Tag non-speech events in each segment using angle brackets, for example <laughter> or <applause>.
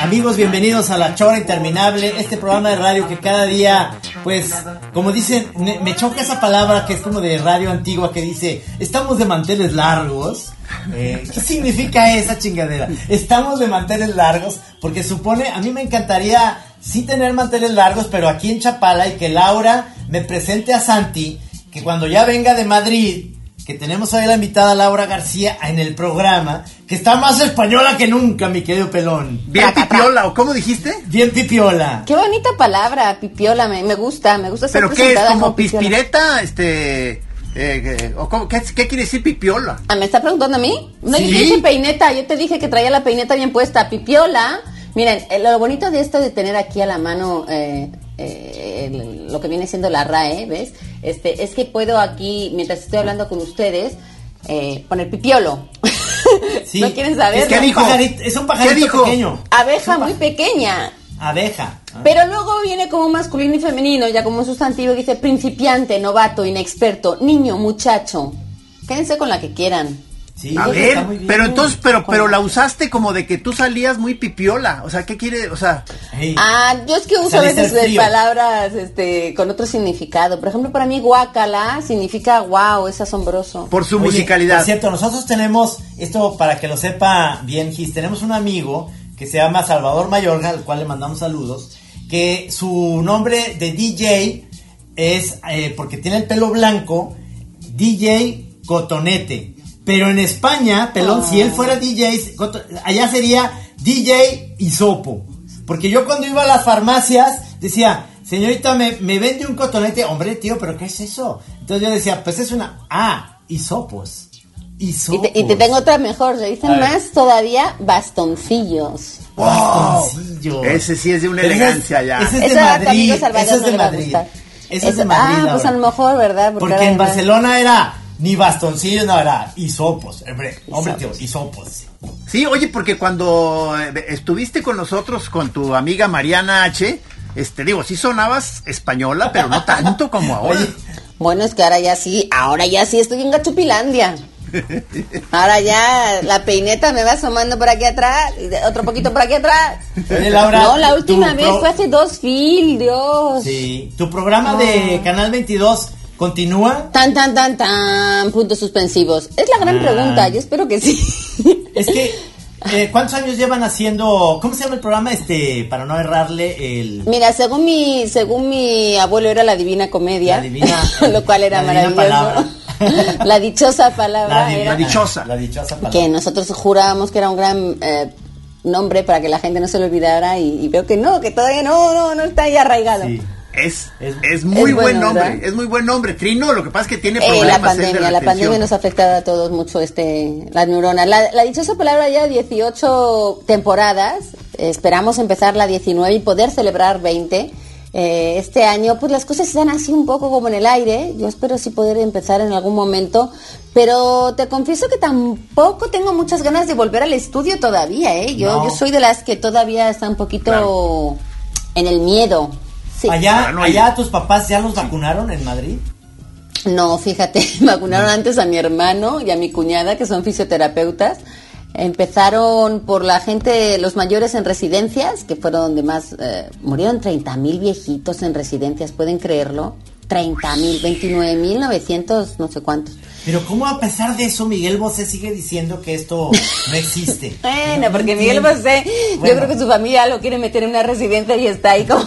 Amigos, bienvenidos a La Chora Interminable, este programa de radio que cada día, pues, como dicen, me, choca esa palabra que es como de radio antigua que dice, estamos de manteles largos. Eh, ¿Qué significa esa chingadera? Estamos de manteles largos porque supone, a mí me encantaría sí tener manteles largos, pero aquí en Chapala y que Laura me presente a Santi, que cuando ya venga de Madrid, que tenemos ahí la invitada Laura García en el programa, que está más española que nunca, mi querido pelón. Bien pipiola, ¿o cómo dijiste? Bien pipiola. Qué bonita palabra, pipiola, me, me gusta, me gusta ser ¿Pero qué es? ¿Como pispireta? Este... eh, eh, o cómo- qué, qué quiere decir pipiola? Ah, ¿Me está preguntando a mí? No, yo Sí. te dije peineta, yo te dije que traía la peineta bien puesta, pipiola. Miren, eh, lo bonito de esto de tener aquí a la mano eh, eh, el- lo que viene siendo la RAE, ¿ves? Este, es que puedo aquí, mientras estoy hablando con ustedes, eh, poner pipiolo. <laughs> Sí. ¿No quieren saber? Es, que ¿Qué un dijo? pajarito- es un pajarito pequeño. Abeja muy pequeña. Abeja. Pero luego viene como masculino y femenino, ya como un sustantivo que dice principiante, novato, inexperto, niño, muchacho. Quédense con la que quieran. Sí, A ver, bien. pero entonces, pero, pero la usaste como de que tú salías muy pipiola. O sea, ¿qué quiere? O sea, Hey. Ah, yo es que uso a veces palabras este, con otro significado. Por ejemplo, para mí guacala significa wow, es asombroso. por su Oye, musicalidad. Por cierto, nosotros tenemos, esto para que lo sepa bien Gis, tenemos un amigo que se llama Salvador Mayorga, al cual le mandamos saludos, que su nombre de DJ es, eh, porque tiene el pelo blanco, DJ Cotonete. Pero en España, pelón, si él fuera DJ, allá sería DJ Isopo. Porque yo cuando iba a las farmacias decía, señorita, ¿me, me vende un cotonete? Hombre, tío, ¿pero qué es eso? Entonces yo decía, pues es una... Ah. Y Hisopos. te, y te tengo otra mejor, se A dicen más todavía bastoncillos. Bastoncillo. Ese sí es de una Pero elegancia ya. Ese es de Eso Madrid. Ese es de Madrid. Ese es de Eso- Madrid. ah, pues a lo mejor, ¿verdad? Porque en además- Barcelona era ni bastoncillo, no, era hisopos. Hombre, hombre tío, hisopos. Sí, oye, porque cuando eh, estuviste con nosotros, con tu amiga Mariana H., este, digo, sí sonabas española, pero no tanto como <laughs> ahora. Bueno, es que ahora ya sí, ahora ya sí estoy en Gachupilandia. Ahora ya la peineta me va asomando por aquí atrás, y otro poquito por aquí atrás. Oye, Laura, no, la última vez pro- fue hace dos fil, Dios. Sí. ¿Tu programa de Canal 22 continúa? Tan, tan, tan, tan, puntos suspensivos. Es la gran Ah. pregunta, yo espero que sí. Es que, <laughs> eh, ¿cuántos años llevan haciendo, cómo se llama el programa? Este, para no errarle el... Mira, según mi, según mi abuelo era la divina comedia, La divina- <laughs> lo cual era la divina maravilloso. <laughs> la dichosa palabra era la dichosa. La dichosa palabra. que nosotros jurábamos que era un gran eh, nombre para que la gente no se lo olvidara y, y veo que no, que todavía no, no, no está ahí arraigado. Sí. Es, Es- es, muy es buen bueno, nombre, ¿verdad? es muy buen nombre. Trino, lo que pasa es que tiene Eh, problemas. la él de pandemia, la pandemia nos ha afectado a todos mucho este las neuronas. La, la dichosa palabra ya 18 temporadas, eh, esperamos empezar la 19 y poder celebrar 20. Eh, este año, pues las cosas están así un poco como en el aire. Yo espero sí poder empezar en algún momento, pero te confieso que tampoco tengo muchas ganas de volver al estudio todavía. ¿eh? Yo, No. yo soy de las que todavía está un poquito Claro. en el miedo. Sí. Allá, y- allá tus papás ya los vacunaron en Madrid. No, fíjate, <laughs> vacunaron antes a mi hermano y a mi cuñada, que son fisioterapeutas. Empezaron por la gente, los mayores en residencias, que fueron donde más eh, murieron 30 mil viejitos en residencias, ¿pueden creerlo? 30 mil, 29 mil 900, no sé cuántos. Pero ¿cómo a pesar de eso Miguel Bosé sigue diciendo que esto no existe? <laughs> Bueno, No porque Miguel. Bosé, yo creo que su familia lo quiere meter en una residencia y está ahí como...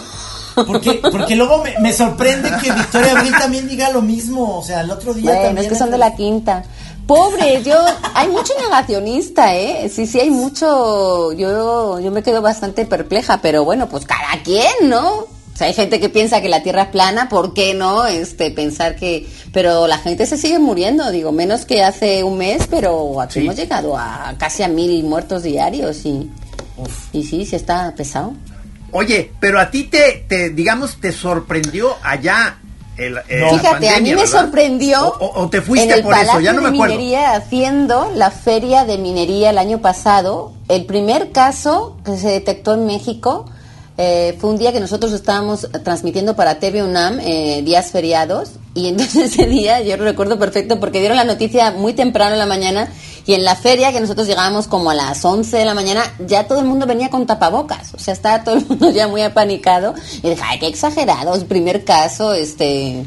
Porque, porque luego me, me sorprende que Victoria Abril también diga lo mismo. O sea, el otro día Bueno, también. es que son de la quinta. Pobres, yo, hay mucho negacionista, ¿eh? Sí, sí, hay mucho, yo, yo me quedo bastante perpleja, pero bueno, pues cada quien, ¿no? O sea, hay gente que piensa que la Tierra es plana, ¿por qué no? Este, pensar que, pero la gente se sigue muriendo, digo, menos que hace un mes, pero aquí Sí. hemos llegado a casi a mil muertos diarios y, y sí, sí está pesado. Oye, pero a ti te, te digamos, te sorprendió allá el, eh, No. la Fíjate, a mí me ¿verdad? sorprendió O, o- o te fuiste en el por eso, Palacio ya no me de acuerdo. Minería haciendo la feria de minería el año pasado. El primer caso que se detectó en México eh, fue un día que nosotros estábamos transmitiendo para TV UNAM, eh, días feriados, y entonces <laughs> ese día yo lo recuerdo perfecto porque dieron la noticia muy temprano en la mañana Y en la feria, que nosotros llegábamos como a las 11 de la mañana, ya todo el mundo venía con tapabocas. O sea, estaba todo el mundo ya muy apanicado. Y dije, ay, qué exagerados, primer caso, este,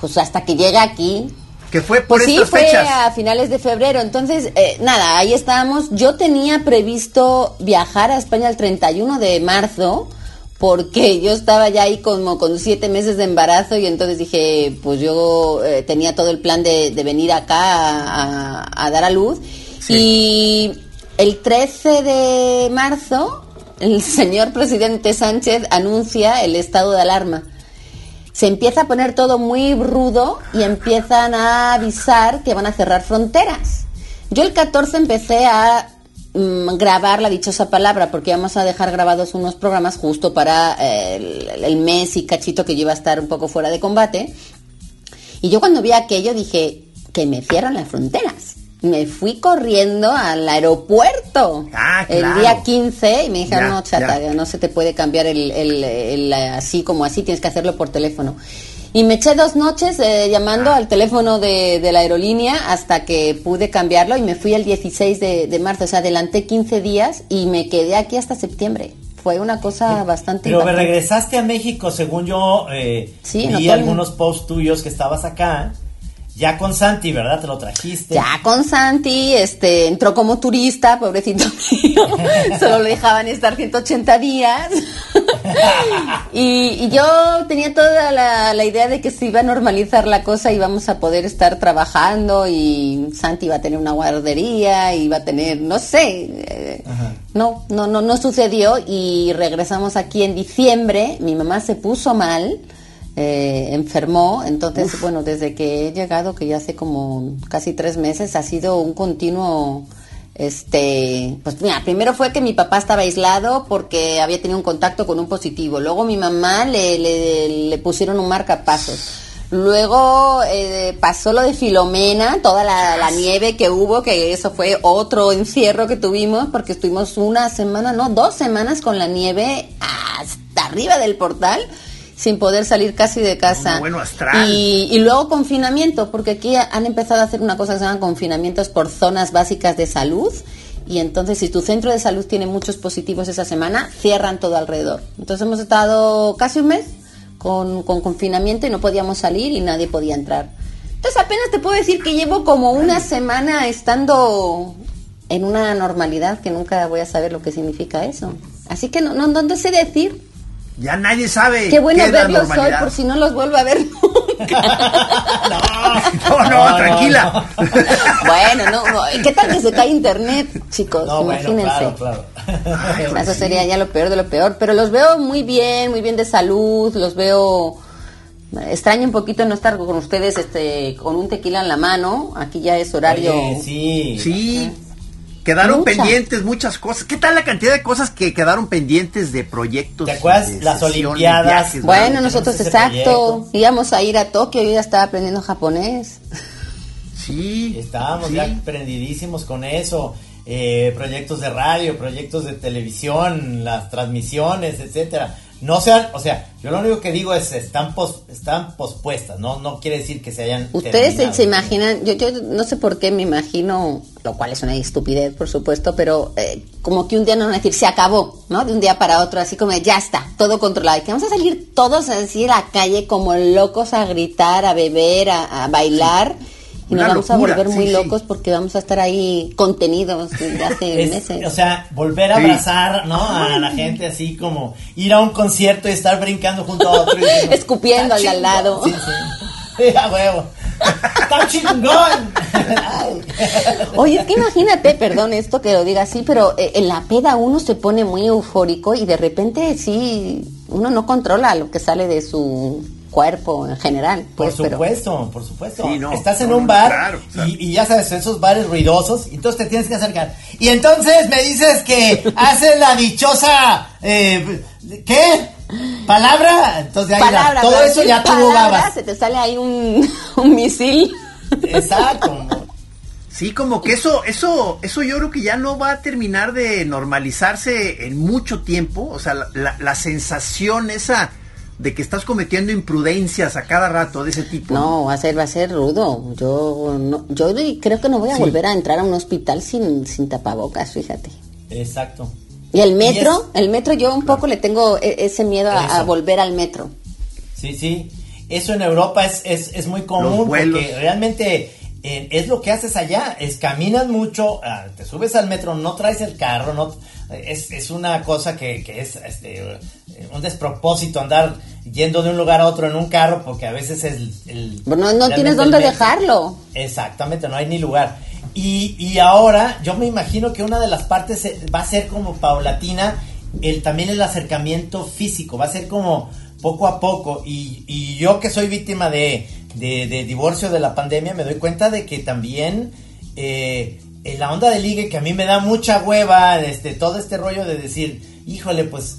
pues hasta que llega aquí, Que fue por pues sí, estas fue fechas. a finales de febrero. Entonces, eh, nada, ahí estábamos. Yo tenía previsto viajar a España el 31 de marzo porque yo estaba ya ahí como con siete meses de embarazo y entonces dije, pues yo eh, tenía todo el plan de, de venir acá a, a- a dar a luz. Y el 13 de marzo, el <laughs> señor presidente Sánchez anuncia el estado de alarma se empieza a poner todo muy rudo y empiezan a avisar que van a cerrar fronteras. Yo el 14 empecé a grabar la dichosa palabra porque vamos a dejar grabados unos programas justo para eh, el, el mes y cachito que yo iba a estar un poco fuera de combate. Y yo cuando vi aquello dije que me cierran las fronteras. Me fui corriendo al aeropuerto Ah, el día 15 y me dijeron, Ya, no, chata, ya. no se te puede cambiar el, el- el, así como así, tienes que hacerlo por teléfono. Y me eché dos noches eh, llamando al teléfono de, de la aerolínea hasta que pude cambiarlo y me fui el 16 de, de marzo, o sea, adelanté 15 días y me quedé aquí hasta septiembre. Fue una cosa bastante... Pero me impactante. regresaste a México, según yo eh, Sí, vi no, algunos posts tuyos que estabas acá. Ya con Santi, ¿verdad? Te lo trajiste. Ya con Santi, este, entró como turista, pobrecito <laughs> mío, <laughs> solo le dejaban estar 180 días. Y, y yo tenía toda la, la idea de que se iba a normalizar la cosa, íbamos a poder estar trabajando y Santi iba a tener una guardería, iba a tener, no sé, eh, Ajá. no, no, no, no sucedió y regresamos aquí en diciembre, mi mamá se puso mal. eh, enfermó, entonces, bueno, desde que he llegado, que ya hace como casi tres meses, ha sido un continuo, este, pues mira, primero fue que mi papá estaba aislado porque había tenido un contacto con un positivo, luego mi mamá le, le, le pusieron un marcapasos. Luego eh, pasó lo de Filomena, toda la, la nieve que hubo, que eso fue otro <laughs> encierro que tuvimos, porque estuvimos una semana, no, dos semanas con la nieve hasta arriba del portal, sin poder salir casi de casa. No, bueno, astral. Y, y luego confinamiento, porque aquí han empezado a hacer una cosa que se llama confinamientos por zonas básicas de salud. Y entonces, si tu centro de salud tiene muchos positivos esa semana, cierran todo alrededor. Entonces, hemos estado casi un mes con, con confinamiento y no podíamos salir y nadie podía entrar. Entonces, apenas te puedo decir que llevo como una semana estando en una normalidad que nunca voy a saber lo que significa eso. Así que no, no, no, no sé decir. Ya nadie sabe. Qué bueno verlos hoy por si no los vuelvo a ver nunca. <laughs> No, no, tranquila. bueno, no, no, ¿qué tal que se cae internet, chicos? No, bueno, Imagínense. claro, claro. Eso sería ya lo peor de lo peor, pero los veo muy bien, muy bien de salud, los veo extraño un poquito no estar con ustedes este con un tequila en la mano, aquí ya es horario. Oye, sí. Sí. Quedaron Muchas. pendientes muchas cosas. ¿Qué tal la cantidad de cosas que quedaron pendientes de proyectos? ¿Te acuerdas de las Olimpiadas? viajes, Bueno, nosotros exacto, proyecto. íbamos a ir a Tokio, yo ya estaba aprendiendo japonés. Sí. Estábamos sí. ya prendidísimos con eso. Eh, proyectos de radio, proyectos de televisión, las transmisiones, etcétera. No sean, o sea, yo lo único que digo es están pos- están pospuestas, no no quiere decir que se hayan Ustedes se, terminado. se imaginan, yo, yo no sé por qué me imagino, lo cual es una estupidez, por supuesto, pero eh, como que un día no van a decir, se acabó, ¿no? De un día para otro, así como ya está, todo controlado. Y que vamos a salir todos así a la calle como locos a gritar, a beber, a, a bailar. Y nos vamos locura, a volver sí, muy sí. locos porque vamos a estar ahí contenidos desde <laughs> hace Es- meses. o sea, volver a Sí. abrazar, ¿no? A la gente así como ir a un concierto y estar brincando junto a otro y diciendo, <laughs> Escupiendo "Está al al lado". chingón". Sí, <laughs> sí. A huevo. ¡Está chingón! Ay. Oye, es que imagínate, perdón esto que lo diga así, pero eh, en la peda uno se pone muy eufórico y de repente sí, uno no controla lo que sale de su cuerpo en general. Por Pues, pero- supuesto, por supuesto. Sí, no, Estás en no, un bar claro, o sea. y, y ya sabes, esos bares ruidosos, y entonces te tienes que acercar. Y entonces me dices que <laughs> haces la dichosa, eh, ¿qué? ¿Palabra? Entonces ahí palabra, todo eso ya tú dabas. Se te sale ahí un, <laughs> un misil. Exacto. Sí, como que eso, eso, eso yo creo que ya no va a terminar de normalizarse en mucho tiempo. O sea, la, la- la sensación esa de que estás cometiendo imprudencias a cada rato de ese tipo. No, va a ser, va a ser rudo. Yo, no, yo creo que no voy a Sí. volver a entrar a un hospital sin, sin tapabocas, fíjate. Exacto. Y el metro, Y es- el metro yo un poco le tengo e- ese miedo a, volver al metro. Sí, sí. Eso en Europa es, es, es muy común porque realmente eh, es lo que haces allá. Es caminas mucho, ah, te subes al metro, no traes el carro, no es, es una cosa que, que es este, un despropósito andar yendo de un lugar a otro en un carro porque a veces es el... el- No, no tienes dónde dejarlo. Exactamente, no hay ni lugar. Y, y ahora yo me imagino que una de las partes va a ser como paulatina, el, también el acercamiento físico, va a ser como poco a poco. Y, y yo que soy víctima de, de, de divorcio de la pandemia, me doy cuenta de que también eh, en la onda de ligue, que a mí me da mucha hueva, este, todo este rollo de decir, híjole, pues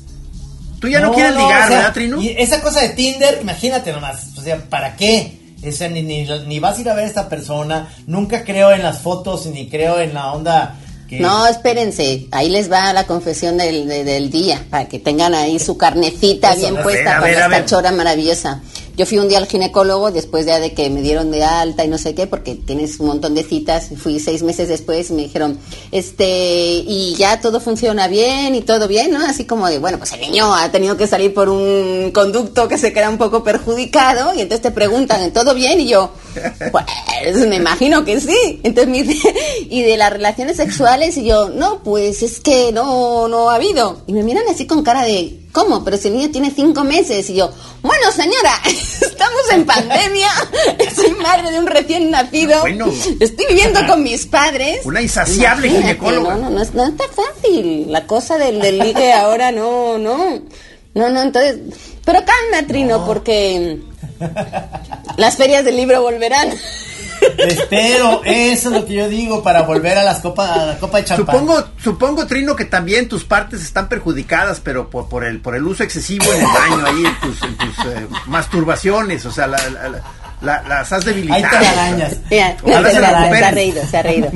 Tú ya no, quieres o ligar, sea, ¿verdad, Trino? Y esa cosa de Tinder, imagínate nomás, o sea, ¿para qué? O sea, ni, ni, ni vas a ir a ver a esta persona, nunca creo en las fotos, ni creo en la onda que... No, espérense, ahí les va la confesión del, de- del día, para que tengan ahí su carnecita Eso, bien puesta ver, para esta chora maravillosa. Yo fui un día al ginecólogo después ya de que me dieron de alta y no sé qué, porque tienes un montón de citas. Fui seis meses después y me dijeron, este, y ya todo funciona bien y todo bien, ¿no? Así como de, bueno, pues el niño ha tenido que salir por un conducto que se queda un poco perjudicado y entonces te preguntan, ¿todo bien? Y yo, pues me imagino que sí. Entonces me dice, <laughs> y de las relaciones sexuales y yo, no, pues es que no, no ha habido. Y me miran así con cara de, ¿cómo? Pero si el niño tiene cinco meses y yo, bueno señora, <laughs> estamos en pandemia, <laughs> soy madre de un recién nacido, Bueno. estoy viviendo con mis padres. Una insaciable Imagínate, ginecóloga. No, no, no, es- no está fácil. La cosa del, del ligue ahora no, no. No, no, entonces. Pero calma, Trino, porque las ferias del libro volverán. Espero, eso es lo que yo digo para volver a las copas, a la copa de champán. Supongo, supongo, Trino, que también tus partes están perjudicadas, pero por, por el por el uso excesivo en el baño ahí, en tus, en tus eh, masturbaciones, o sea, la, la- la- la- las has debilitado. Ahí te arañas. <laughs> Mira, se, se se ha reído, se ha reído.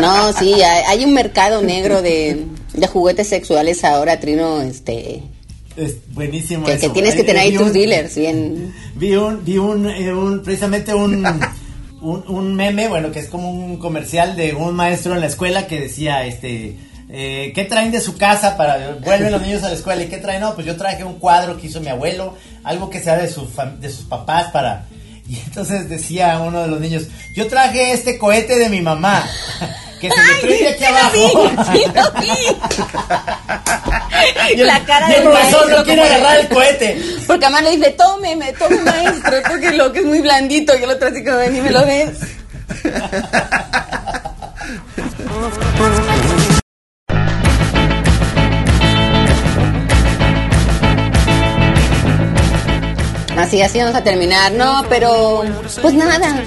No, sí, hay, hay un mercado negro de, de juguetes sexuales ahora, Trino, este, Es buenísimo que, que eso. tienes que tener ahí vi tus un- dealers bien. Vi un, vi un, eh, un- precisamente un, <laughs> un, un meme, bueno, que es como un comercial de un maestro en la escuela que decía, este, eh, ¿qué traen de su casa para, vuelven los niños a la escuela y qué traen? No, pues yo traje un cuadro que hizo mi abuelo, algo que sea de, su de sus papás para, y entonces decía uno de los niños, yo traje este cohete de mi mamá, que se le prende aquí abajo. Sí, lo vi. Y <laughs> el, La cara y el del profesor maestro no quiere agarrar el cohete. Porque además le dice, tómeme, tome maestro, porque lo que es muy blandito, y el otro así como, ven y me lo ves. Así, así vamos a terminar. No, pero pues nada.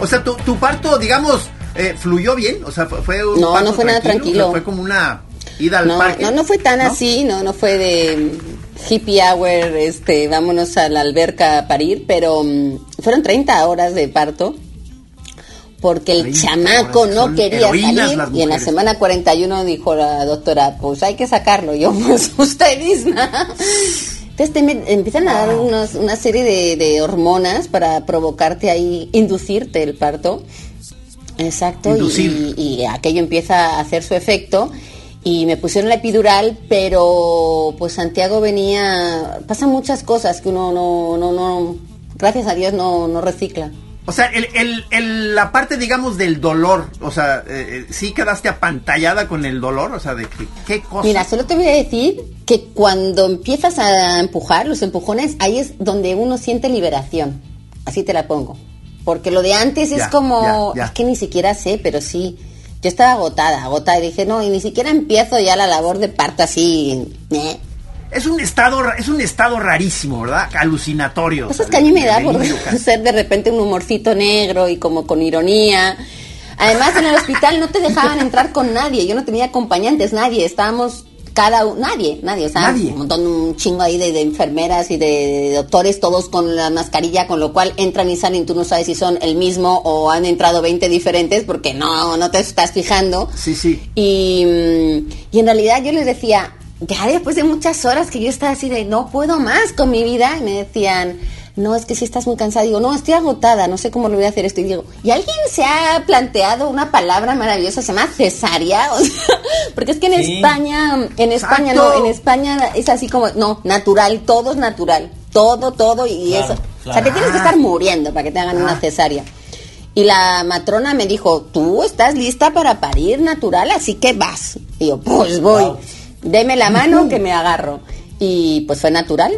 O sea, tu, tu parto, digamos, eh, fluyó bien, o sea, fue, fue un No, no fue nada o sea, tranquilo. fue como una ida al No, parque. no, no fue tan ¿no? así, no, no fue de hippie hour, este, vámonos a la alberca a parir, pero mm, fueron 30 horas de parto. Porque el 30 chamaco no quería salir y en la semana 41 dijo la doctora, pues hay que sacarlo. <laughs> Yo, pues usted misma. Entonces te me- empiezan a dar unos- una serie de, de hormonas para provocarte ahí, inducirte el parto. Exacto, y, y- aquello empieza a hacer su efecto. Y me pusieron la epidural, pero pues Santiago venía. Pasan muchas cosas que uno no, no, no, gracias a Dios no, no recicla. O sea, el, el, el- la parte, digamos, del dolor, o sea, eh, eh, sí quedaste apantallada con el dolor, o sea, de que, qué cosa. Mira, solo te voy a decir que cuando empiezas a empujar, los empujones, ahí es donde uno siente liberación. Así te la pongo. Porque lo de antes Ya, es como, ya, ya. es que ni siquiera sé, pero sí. Yo estaba agotada, agotada, y dije, no, y ni siquiera empiezo ya la labor de parto así. ¿eh? Es un estado, es un estado rarísimo, ¿verdad? Alucinatorio. Cosas o sea, que a mí me da por <laughs> ser de repente un humorcito negro y como con ironía. Además, en el hospital no te dejaban entrar con nadie. Yo no tenía acompañantes, nadie. Estábamos cada nadie, nadie. O sea, Nadie. un montón, un chingo ahí de, de enfermeras y de, doctores, todos con la mascarilla, con lo cual entran y salen. Tú no sabes si son el mismo o han entrado 20 diferentes porque no, no te estás fijando. Sí, sí. Y, y en realidad yo les decía, ya después de muchas horas que yo estaba así de no puedo más con mi vida, y me decían, no, es que si estás muy cansada, digo, no, estoy agotada, no sé cómo lo voy a hacer esto. Y digo, ¿y alguien se ha planteado una palabra maravillosa, se llama cesárea? <laughs> O sea, porque es que en Sí. España, en España no, en España es así como, no, natural, todo es natural, todo, todo, y Claro, eso. O sea, te tienes que estar muriendo para que te hagan una cesárea. Y la matrona me dijo, tú estás lista para parir natural, así que vas. Y yo, pues voy. Wow. Deme la mano que <laughs> me agarro. Y pues fue natural.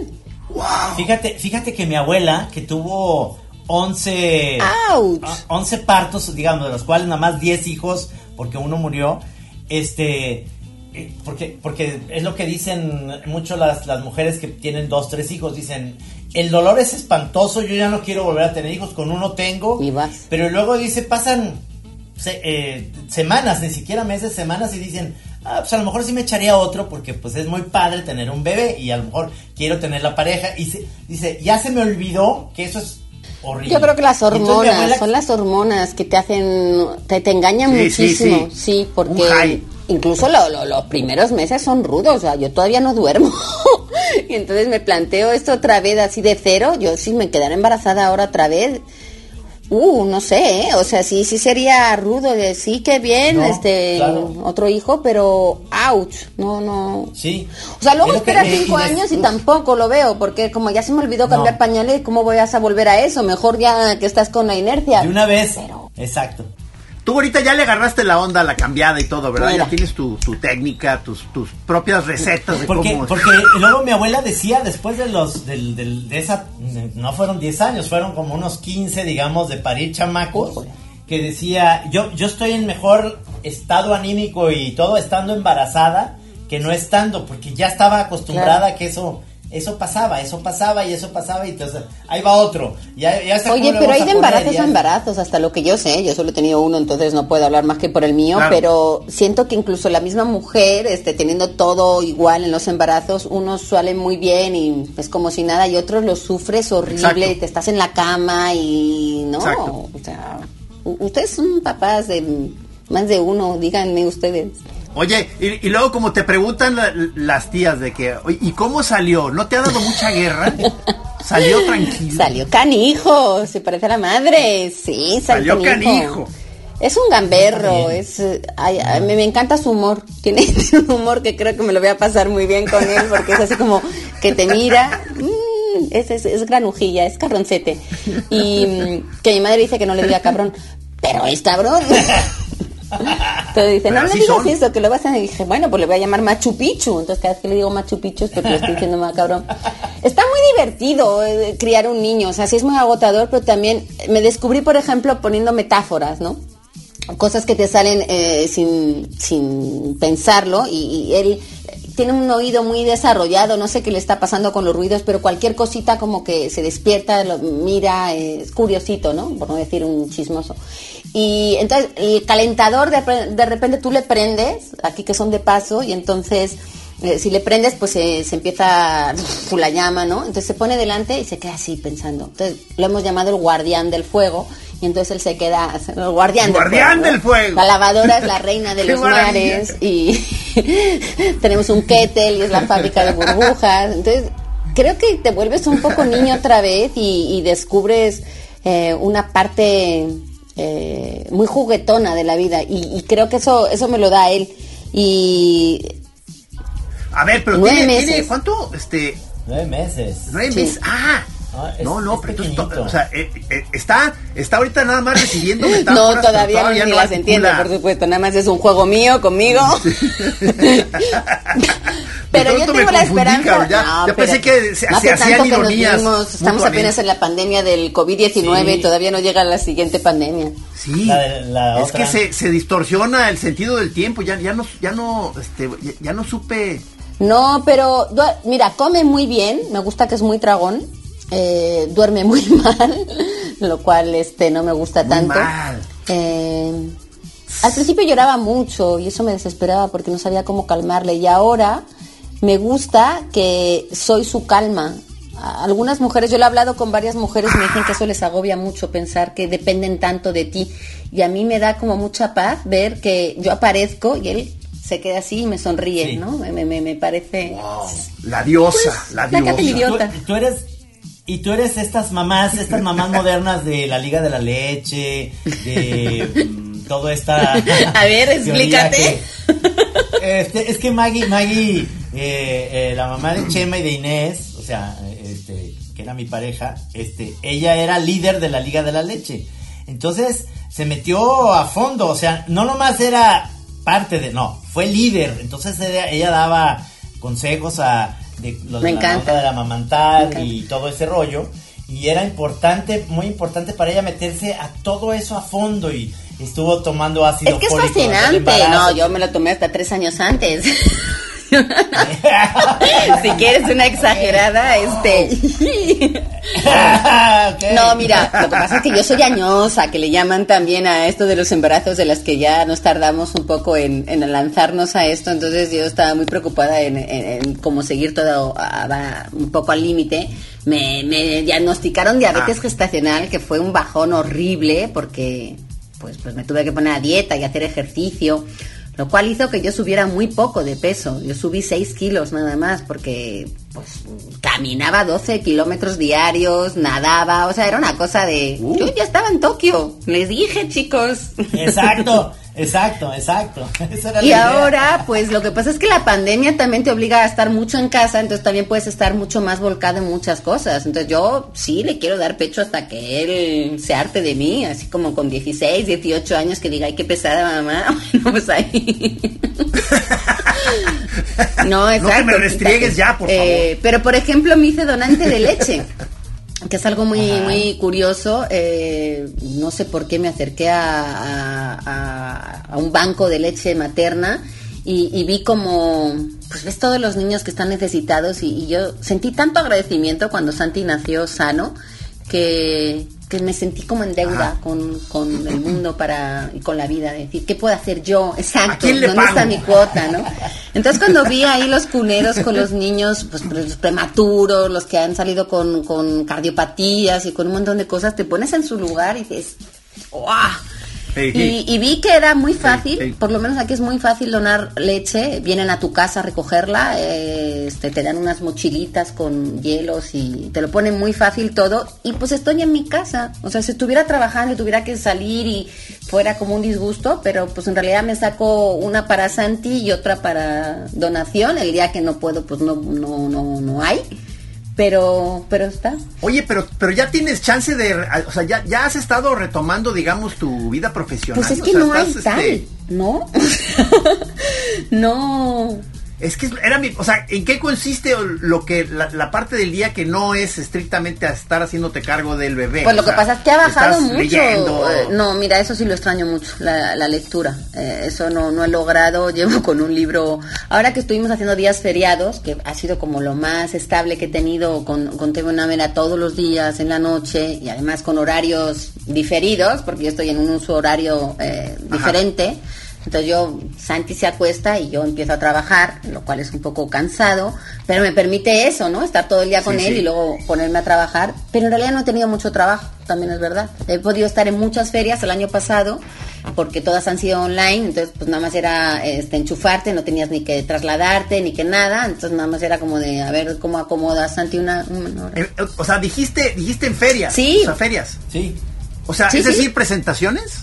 Fíjate, fíjate que mi abuela, que tuvo 11, ¡Auch! ah, 11 partos, digamos, de los cuales nada más 10 hijos, porque uno murió, este, eh, porque, porque es lo que dicen mucho las, las mujeres que tienen dos, tres hijos, dicen, el dolor es espantoso, yo ya no quiero volver a tener hijos, con uno tengo, Y vas. pero luego dice, pasan se- eh, semanas, ni siquiera meses, semanas y dicen, ah, pues a lo mejor sí me echaría otro porque pues es muy padre tener un bebé y a lo mejor quiero tener la pareja y se- dice, ya se me olvidó que eso es horrible. Yo creo que las entonces hormonas, son las hormonas que te hacen, te, te engañan Sí, muchísimo. sí. Porque incluso lo- lo- los primeros meses son rudos. O sea, yo todavía no duermo. <laughs> y entonces me planteo esto otra vez así de cero. Yo sí me quedara embarazada ahora otra vez. Uh, no sé, ¿eh? o sea, sí, sí sería rudo de sí que bien, No, este, claro. otro hijo, pero ouch, no, no. Sí. O sea, luego Es espera cinco años y tampoco lo veo, porque como ya se me olvidó cambiar No. pañales, ¿cómo voy a volver a eso? Mejor ya que estás con la inercia. De una vez. Pero- Exacto. Tú ahorita ya le agarraste la onda a la cambiada y todo, ¿verdad? Mira. Ya tienes tu, tu técnica, tus, tus propias recetas de Porque, cómo... porque luego mi abuela decía, después de los, del, del- de esa, no fueron 10 años, fueron como unos 15, digamos, de parir chamacos, que decía, yo, yo estoy en mejor estado anímico y todo estando embarazada que no estando, porque ya estaba acostumbrada Claro. a que eso, eso pasaba, eso pasaba y eso pasaba y entonces ahí va otro. Ya, ya hasta Oye, pero hay de embarazos a embarazos, hasta lo que yo sé. Yo solo he tenido uno, entonces no puedo hablar más que por el mío. Claro. Pero siento que incluso la misma mujer, este, teniendo todo igual en los embarazos, unos salen muy bien y es como si nada, y otros los sufres horrible Exacto. y te estás en la cama y no. Exacto. O sea, ustedes son papás de más de uno, díganme ustedes. Oye, y, y luego como te preguntan la- las tías de que, ¿y cómo salió? ¿No te ha dado mucha guerra? <laughs> ¿Salió tranquilo? Salió canijo, se parece a la madre. Sí, salió, Salió canijo. Es un gamberro, es, ay, ay, me, me encanta su humor. <laughs> Tiene un humor que creo que me lo voy a pasar muy bien con él, porque es así como que te mira. mm, es, es, es granujilla, es cabroncete. Y mm, que mi madre dice que no le diga cabrón, pero es cabrón. <laughs> Entonces dice, no le así digas son. eso, que lo vas a... Y dije, bueno, pues le voy a llamar Machu Picchu. Entonces cada vez que le digo Machu Picchu es porque le estoy diciendo más cabrón. Está muy divertido eh, criar un niño, o sea, sí es muy agotador, pero también me descubrí, por ejemplo, poniendo metáforas, ¿no? Cosas que te salen eh, sin, sin pensarlo y, y él tiene un oído muy desarrollado, no sé qué le está pasando con los ruidos, pero cualquier cosita como que se despierta, lo mira, es curiosito, ¿no? Por no decir un chismoso. Y entonces el calentador de, de repente tú le prendes, aquí que son de paso, y entonces eh, si le prendes pues se, se empieza <laughs> uf, la llama, ¿no? Entonces se pone delante y se queda así pensando. Entonces lo hemos llamado el guardián del fuego y entonces él se queda el guardián, Guardián del del fuego. La lavadora es la reina de <laughs> los maravilla. mares y <laughs> tenemos un kettle y es la fábrica de burbujas. Entonces creo que te vuelves un poco niño otra vez y, y descubres eh, una parte eh, muy juguetona de la vida y, y creo que eso eso me lo da él y A ver, pero Nueve tiene, meses. tiene- ¿cuánto? Este, Nueve meses. nueve Sí. meses. Ah, Ah, es- no, no, es pero entonces, o sea, eh, eh, está, está ahorita nada más recibiendo <laughs> metáforas. no pero todavía, no, las articula. entiende por supuesto nada más es un juego mío conmigo <laughs> <laughs> pero yo tengo la esperanza ya- No, ya pensé que se- hace hacían ironías estamos apenas en la pandemia del COVID-19 Sí. y todavía no llega la siguiente pandemia Sí, La de- la es otra. que se, se distorsiona el sentido del tiempo, ya, ya no, ya no, este, ya, ya no supe. No, pero mira, come muy bien, me gusta que es muy tragón, eh, duerme muy <laughs> mal, lo cual este no me gusta Muy tanto. mal. Eh, al principio lloraba mucho y eso me desesperaba porque no sabía cómo calmarle y ahora me gusta que soy su calma. Algunas mujeres, yo lo he hablado con varias mujeres, me dicen que eso les agobia mucho pensar que dependen tanto de ti y a mí me da como mucha paz ver que yo aparezco y él se queda así y me sonríe, Sí. ¿no? Me, me- me parece... Wow, la diosa, la la diosa. idiota. Tú, tú eres y tú eres estas mamás, estas mamás modernas de la Liga de la Leche, de mm, todo esta. <laughs> A ver, explícate. que- este, es que Maggie, Maggie, eh, eh, la mamá de Chema y de Inés, o sea, este, que era mi pareja, este, ella era líder de la Liga de la Leche. Entonces se metió a fondo, o sea, no nomás era parte de, no, fue líder. Entonces ella, ella daba consejos a de los Me de la encanta. amamantar y todo ese rollo. Y era importante, muy importante para ella meterse a todo eso a fondo y estuvo tomando ácido Es que es fólico fascinante. No, yo me lo tomé hasta tres años antes. <laughs> <laughs> si quieres una exagerada, este. <laughs> No, mira, lo que pasa es que yo soy añosa, que le llaman también a esto de los embarazos de las que ya nos tardamos un poco en, en lanzarnos a esto, entonces yo estaba muy preocupada en, en- en cómo seguir todo a- a- un poco al límite. Me, me diagnosticaron diabetes Ah. gestacional, que fue un bajón horrible, porque pues, pues me tuve que poner a dieta y hacer ejercicio. Lo cual hizo que yo subiera muy poco de peso. Yo subí 6 kilos nada más porque pues caminaba 12 kilómetros diarios, nadaba, o sea, era una cosa de... Uh. Yo ya estaba en Tokio, les dije chicos. Exacto, <laughs> exacto, exacto. <laughs> Esa era la Y idea. ahora, pues lo que pasa es que la pandemia también te obliga a estar mucho en casa, entonces también puedes estar mucho más volcado en muchas cosas. Entonces yo sí le quiero dar pecho hasta que él se harte de mí, así como con 16, 18 años que diga, ay, qué pesada mamá. <laughs> Bueno, pues ahí. <laughs> No, exacto. me restriegues ya, por Eh, pero por ejemplo, me hice donante de leche. Que es algo muy, Ajá. muy curioso. eh, no sé por qué me acerqué a, a- a- a un banco de leche materna y, y vi como, pues ves todos los niños que están necesitados y, y yo sentí tanto agradecimiento cuando Santi nació sano que, me sentí como en deuda con, con el mundo para y con la vida. de Decir, ¿qué puedo hacer yo? Exacto. ¿A quién le ¿Dónde está mi cuota, no? Entonces cuando vi ahí los cuneros con los niños, pues los prematuros, los que han salido con, con cardiopatías y con un montón de cosas, te pones en su lugar y dices, ¡guau! Hey, Y, vi que era muy fácil, hey. por lo menos aquí es muy fácil donar leche, vienen a tu casa a recogerla, eh, este, te dan unas mochilitas con hielos y te lo ponen muy fácil todo. Y pues estoy en mi casa, o sea, si estuviera trabajando y tuviera que salir y fuera como un disgusto, pero pues en realidad me saco una para Santi y otra para donación, el día que no puedo pues no, no, no, no hay, pero, pero está. Oye, pero, pero ya tienes chance de, o sea, ya, ya has estado retomando, digamos, tu vida profesional. Pues es o que sea, no hay estás, tal, este, ¿no? <laughs> no. Es que era mi, o sea, ¿en qué consiste lo que la, la parte del día que no es estrictamente a estar haciéndote cargo del bebé? Pues lo O que pasa es que ha bajado mucho. leyendo. Eh, No, mira, eso sí lo extraño mucho, la, la lectura. Eh, eso no, no he logrado. <laughs> Llevo con un libro. Ahora que estuvimos haciendo días feriados, que ha sido como lo más estable que he tenido con, con TV Unamera todos los días en la noche y además con horarios diferidos, porque yo estoy en un uso horario eh, diferente. Entonces yo, Santi se acuesta y yo empiezo a trabajar, lo cual es un poco cansado, pero me permite eso, ¿no? Estar todo el día con Sí, él sí. y luego ponerme a trabajar. Pero en realidad no he tenido mucho trabajo, también es verdad. He podido estar en muchas ferias el año pasado, porque todas han sido online, entonces pues nada más era este, enchufarte, no tenías ni que trasladarte, ni que nada, entonces nada más era como de a ver cómo acomodas Santi una, una hora. O sea, dijiste, dijiste en ferias. Sí. O sea, ferias. Sí. O sea, Sí, es sí. decir, presentaciones.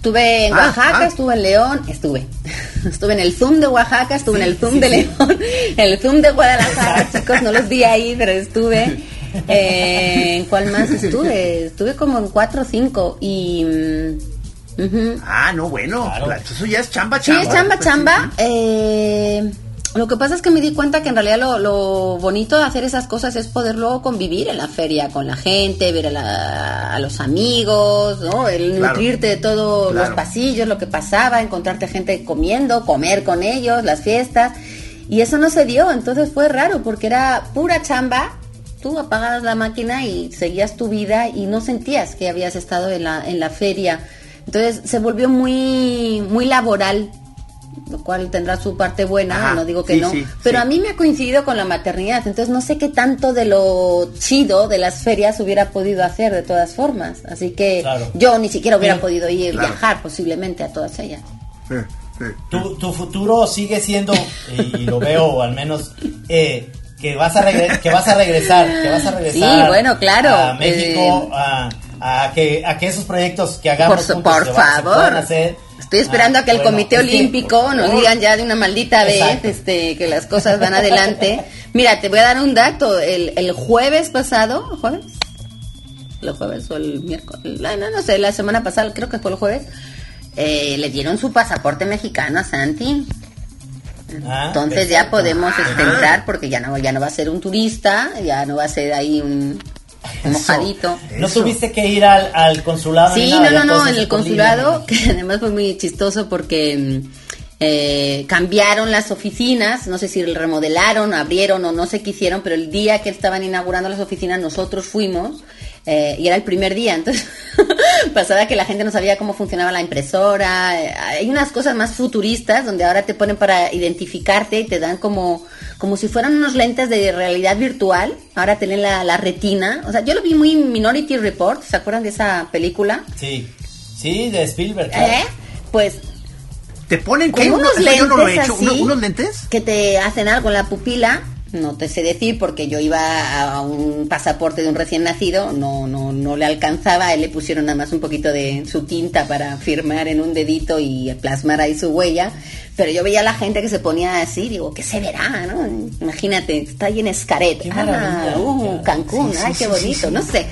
Estuve en Ah, Oaxaca, ah. estuve en León, estuve. <laughs> Estuve en el Zoom de Oaxaca, estuve en el Zoom sí, de sí. León, en el Zoom de Guadalajara, <laughs> chicos, no los vi ahí, pero estuve. Eh, ¿En cuál más <laughs> estuve? Estuve como en cuatro o cinco y... mm. Ah, no, bueno. Claro. la- Eso ya es chamba, Sí, chamba. es chamba, Pues, sí, chamba. sí. Eh, lo que pasa es que me di cuenta que en realidad lo, lo bonito de hacer esas cosas es poder luego convivir en la feria con la gente, ver a, la- a los amigos, ¿no? El Claro. nutrirte de todos Claro. los pasillos, lo que pasaba, encontrarte gente comiendo, comer con ellos, las fiestas. Y eso no se dio, entonces fue raro porque era pura chamba. Tú apagabas la máquina y seguías tu vida y no sentías que habías estado en la, en la feria. Entonces se volvió muy, muy laboral lo cual tendrá su parte buena, Ajá, no digo que sí, no, sí, pero sí. a mí me ha coincidido con la maternidad, entonces no sé qué tanto de lo chido de las ferias hubiera podido hacer de todas formas, así que Claro. yo ni siquiera hubiera Sí, podido ir claro. viajar posiblemente a todas ellas. Tu, tu futuro sigue siendo, y, y lo veo al menos, eh, que vas a regre- que vas a regresar, que vas a regresar Sí, bueno, claro, a México, eh, a, a que a que esos proyectos que hagamos Por, juntos por se puedan favor. hacer. Estoy esperando Ah, a que el bueno, Comité es que, Olímpico nos digan ya de una maldita vez este, que las cosas van adelante. <laughs> Mira, te voy a dar un dato. El, el jueves pasado, ¿jueves? ¿El jueves o el miércoles? No, no, no sé, la semana pasada, creo que fue el jueves. eh, le dieron su pasaporte mexicano a Santi. Ah, Entonces ya podemos este, entrar porque ya no, ya no va a ser un turista, ya no va a ser ahí un, mojadito. ¿No tuviste que ir al, al consulado? Sí, no, no, no, en el consulado, que además fue muy chistoso porque mm, eh, cambiaron las oficinas, no sé si remodelaron, abrieron o no sé qué hicieron, pero el día que estaban inaugurando las oficinas nosotros fuimos eh, y era el primer día, entonces <laughs> pasaba que la gente no sabía cómo funcionaba la impresora, eh, hay unas cosas más futuristas donde ahora te ponen para identificarte y te dan como, como si fueran unos lentes de realidad virtual, ahora tienen la, la retina, o sea, yo lo vi muy Minority Report, ¿se acuerdan de esa película? Sí, sí, de Spielberg. claro. ¿Eh? Pues ¿Te ponen qué? unos eso yo no lo he lentes hecho. así, ¿Uno- ¿Unos lentes? que te hacen algo en la pupila. No te sé decir porque yo iba a un pasaporte de un recién nacido, no, no, no le alcanzaba, a él le pusieron nada más un poquito de su tinta para firmar en un dedito y plasmar ahí su huella, pero yo veía a la gente que se ponía así, digo, ¿qué se verá? ¿no? Imagínate, está ahí en Escaret, ah, uh, Cancún, Sí, sí, ay, qué bonito, sí. no sé.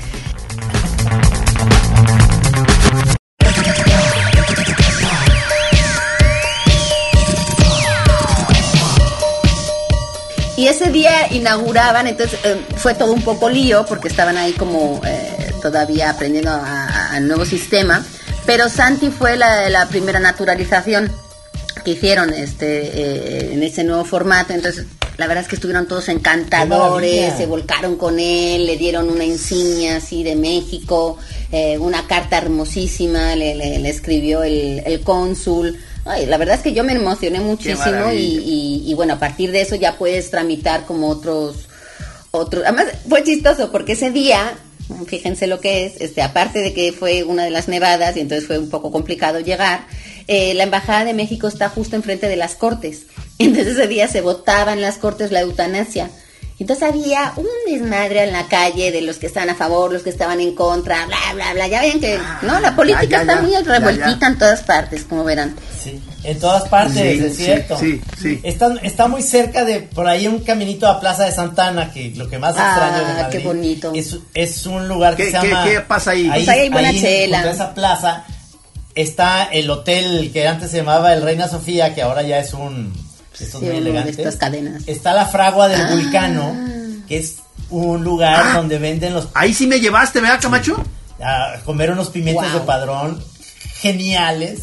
Ese día inauguraban, entonces eh, fue todo un poco lío porque estaban ahí como eh, todavía aprendiendo al nuevo sistema. Pero Santi fue la, la primera naturalización que hicieron este eh, en ese nuevo formato. Entonces, la verdad es que estuvieron todos encantadores, se volcaron con él, le dieron una insignia así de México, eh, una carta hermosísima, le, le- le escribió el, el cónsul. Ay, la verdad es que yo me emocioné muchísimo y, maravilla. y, y bueno, a partir de eso ya puedes tramitar como otros, otros. Además, fue chistoso porque ese día, fíjense lo que es, este, aparte de que fue una de las nevadas y entonces fue un poco complicado llegar, eh, la Embajada de México está justo enfrente de las Cortes. <laughs> Entonces ese día se votaba en las Cortes la eutanasia. Entonces había un desmadre en la calle de los que estaban a favor, los que estaban en contra, bla, bla, bla. Ya ven que, ¿no? La política ya, está ya, muy revueltita en todas partes, como verán. Sí, en todas partes, Sí, es sí, cierto. sí, sí. Está, está muy cerca de, por ahí un caminito a Plaza de Santana, que lo que más Ah, extraño de Madrid qué bonito. Es, es un lugar que ¿Qué- se llama... qué pasa ahí? Pues ahí hay buena chela. junto a esa plaza está el hotel que antes se llamaba el Reina Sofía, que ahora ya es un... estos Sí, muy uno de elegantes. estas cadenas. Está la fragua del Ah. Vulcano, que es un lugar Ah. donde venden los Ahí sí me llevaste, ¿verdad, Camacho? a comer unos pimientos Wow. de padrón geniales.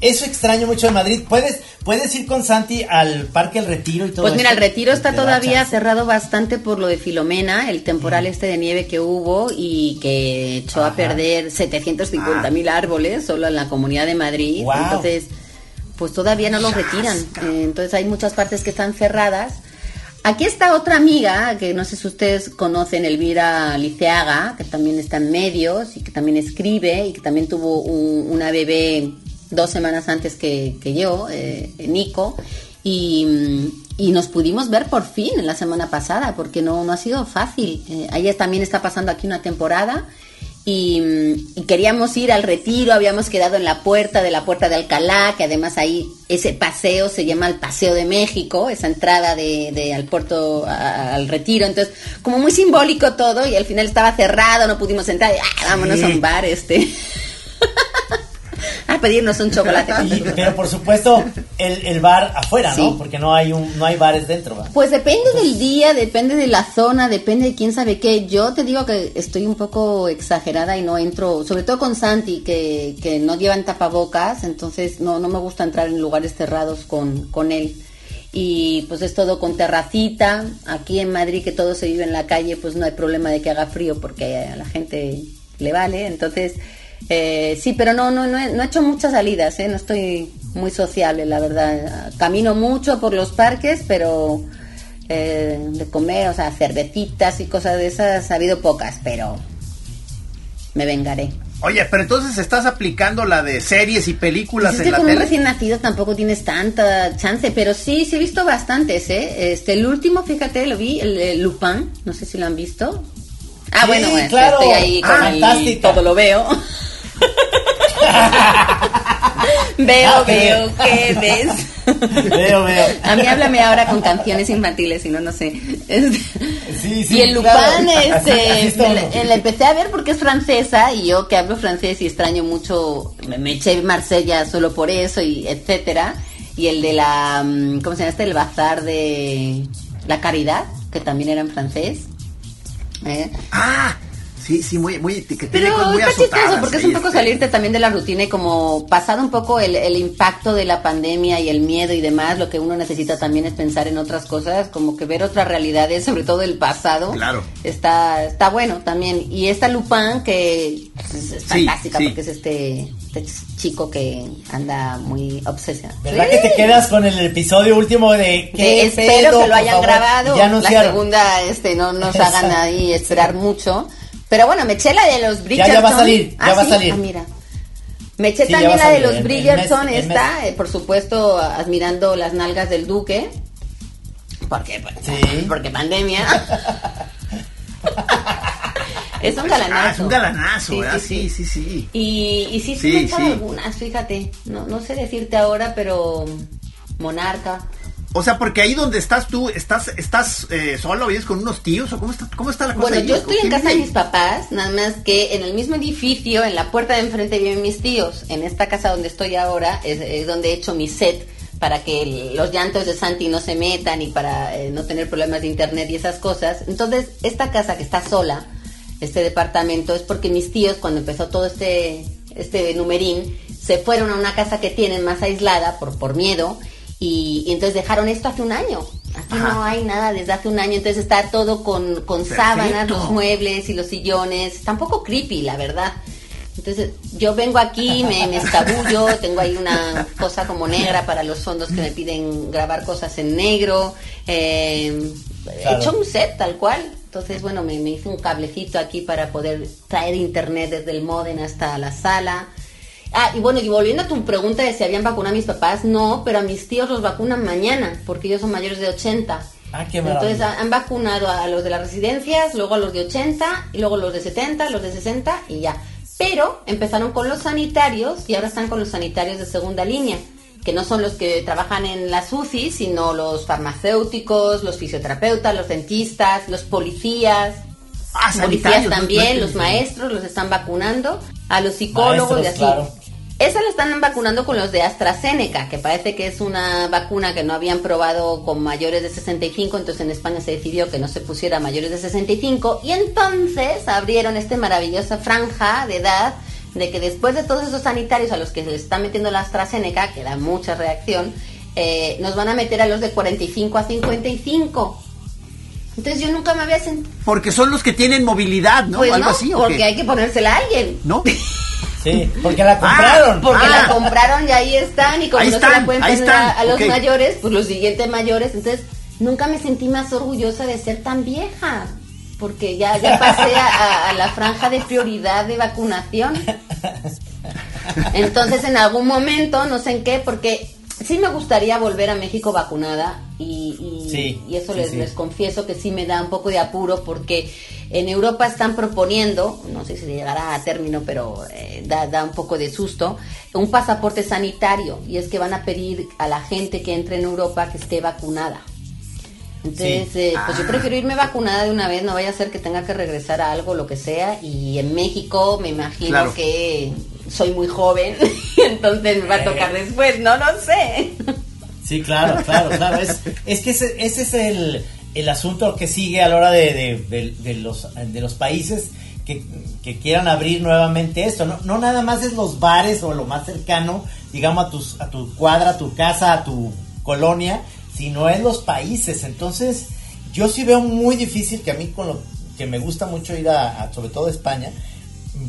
Eso extraño mucho de Madrid. ¿Puedes, puedes ir con Santi al Parque El Retiro y todo Pues mira, el retiro está todavía cerrado bastante por lo de Filomena, el temporal este de nieve que hubo y que echó a perder 750 mil árboles solo en la comunidad de Madrid. Guau. Entonces, pues todavía no los retiran. Eh, entonces hay muchas partes que están cerradas. Aquí está otra amiga, que no sé si ustedes conocen, Elvira Liceaga, que también está en medios y que también escribe y que también tuvo un- una bebé dos semanas antes que, que yo, eh, Nico, y, y nos pudimos ver por fin en la semana pasada, porque no, no ha sido fácil. Eh, ella también está pasando aquí una temporada y, y queríamos ir al retiro, habíamos quedado en la puerta de la puerta de Alcalá, que además ahí ese paseo se llama el Paseo de México, esa entrada de, de al puerto a- al retiro, entonces como muy simbólico todo y al final estaba cerrado, no pudimos entrar, y, ah, vámonos a un bar este. <laughs> <laughs> a pedirnos un chocolate. <laughs> Y- pero por supuesto, el, el bar afuera, ¿no? Porque no hay un, no hay bares dentro. ¿va? Pues depende del día, depende de la zona, depende de quién sabe qué. Yo te digo que estoy un poco exagerada y no entro, sobre todo con Santi, que, que no llevan tapabocas, entonces no, no me gusta entrar en lugares cerrados con, con él. Y pues es todo con terracita. Aquí en Madrid, que todo se vive en la calle, pues no hay problema de que haga frío porque a la gente le vale. Entonces, eh, sí, pero no, no, no he, no he hecho muchas salidas, ¿eh? no estoy muy sociable, la verdad. Camino mucho por los parques, pero eh, de comer, o sea, cervecitas y cosas de esas ha habido pocas, pero me vengaré. Oye, pero entonces estás aplicando la de series y películas Pues es en la con un recién nacido tampoco tienes tanta chance, pero sí, sí he visto bastantes, ¿eh? Este, el último, fíjate, lo vi, el, el Lupin, no sé si lo han visto. Ah, Sí, bueno, bueno, claro. estoy ahí con Ah, el- todo lo veo. <laughs> veo, Ah, veo. ¿qué ves? Veo, veo. A mí háblame ahora con canciones infantiles, si no, no sé. Este, Sí, sí, y el Lupin, claro. Este, la empecé a ver porque es francesa y yo que hablo francés y extraño mucho, me, me eché Marsella solo por eso y etcétera. Y el de la, mm, ¿cómo se llama este? El bazar de la caridad, que también era en francés. ¿eh? Ah, sí, sí, muy, muy, que Pero muy está chistoso porque es un poco este. salirte también de la rutina y como pasado un poco el, el impacto de la pandemia y el miedo y demás, lo que uno necesita también es pensar en otras cosas, como que ver otras realidades, <laughs> sobre todo el pasado. Claro. Está, está bueno también. Y esta Lupin que pues, es, fantástica sí. porque es este, este chico que anda muy obsesionado. ¿Verdad Sí. que te quedas con el episodio último de Que qué espero pedo, que lo hayan favor? grabado. Ya la segunda, este, no nos Exacto. hagan ahí esperar mucho. Pero bueno, me eché la de los Bridgerton. ya va a salir, ya Ah, va a ¿sí? salir. Ah, mira. Me eché Sí, ya también la de los en- en Bridgerton, mes- esta, eh, por supuesto, admirando las nalgas del duque. ¿Por qué? Sí. <laughs> Porque pandemia. <laughs> es un Ah, galanazo. es un galanazo, Sí, ¿verdad? sí, Sí, sí. Y, y sí, sí, sí. algunas, fíjate. No, no sé decirte ahora, pero Monarca. O sea, porque ahí donde estás tú, ¿estás estás eh, solo, vives con unos tíos o cómo está, cómo está la cosa Bueno, ahí? yo estoy en ¿Quién casa de mis papás, nada más que en el mismo edificio, en la puerta de enfrente viven mis tíos. En esta casa donde estoy ahora es, es donde he hecho mi set para que los llantos de Santi no se metan y para eh, no tener problemas de internet y esas cosas. Entonces, esta casa que está sola, este departamento, es porque mis tíos, cuando empezó todo este, este numerín, se fueron a una casa que tienen más aislada por, por miedo y, y entonces dejaron esto hace un año. Aquí Ajá. no hay nada desde hace un año, entonces está todo con, con sábanas, los muebles y los sillones. Está un poco creepy, la verdad. Entonces, yo vengo aquí, me, me escabullo, <laughs> tengo ahí una cosa como negra para los fondos que me piden grabar cosas en negro. eh, Claro. He hecho un set tal cual. Entonces, bueno, me, me hice un cablecito aquí para poder traer internet desde el modem hasta la sala. Ah, y bueno, y volviendo a tu pregunta de si habían vacunado a mis papás, no, pero a mis tíos los vacunan mañana, porque ellos son mayores de 80. Ah, qué Entonces han vacunado a los de las residencias, luego a los de 80, y luego los de 70, los de 60 y ya. Pero empezaron con los sanitarios y ahora están con los sanitarios de segunda línea, que no son los que trabajan en las UCI, sino los farmacéuticos, los fisioterapeutas, los dentistas, los policías. Ah, policías también, los maestros los están vacunando, a los psicólogos y así. claro. Esa la están vacunando con los de AstraZeneca, que parece que es una vacuna que no habían probado con mayores de 65, entonces en España se decidió que no se pusiera a mayores de 65 y entonces abrieron esta maravillosa franja de edad de que después de todos esos sanitarios a los que se les está metiendo la AstraZeneca, que da mucha reacción, eh, nos van a meter a los de 45 a 55. Entonces yo nunca me había sentido... Porque son los que tienen movilidad, ¿no? Pues Algo no, así, ¿o porque qué? hay que ponérsela a alguien. ¿No? <laughs> Sí, <laughs> porque la compraron. Porque Ah. la compraron y ahí están y como no se la pueden poner a, los mayores, pues los siguientes mayores. Entonces, nunca me sentí más orgullosa de ser tan vieja. Porque ya, ya pasé a la franja de prioridad de vacunación. <laughs> Entonces, en algún momento, no sé en qué, porque sí me gustaría volver a México vacunada y, y- Sí, y eso sí, les, sí. les confieso que sí me da un poco de apuro porque en Europa están proponiendo, no sé si llegará a término, pero eh, da, da un poco de susto, un pasaporte sanitario y es que van a pedir a la gente que entre en Europa que esté vacunada. Entonces, eh, pues yo prefiero irme vacunada de una vez, no vaya a ser que tenga que regresar a algo, lo que sea. Y en México me imagino Claro. que soy muy joven, <laughs> entonces me va a tocar después, no lo sé. Sí, claro, claro, claro. Es, es que ese, ese es el, el asunto que sigue a la hora de, de- de- de los, de los países que, que quieran abrir nuevamente esto. No, no nada más es los bares o lo más cercano, digamos, a, tus, a tu cuadra, a tu casa, a tu colonia, sino es los países. Entonces, yo sí veo muy difícil que a mí, con lo que me gusta mucho ir a, a- sobre todo a España,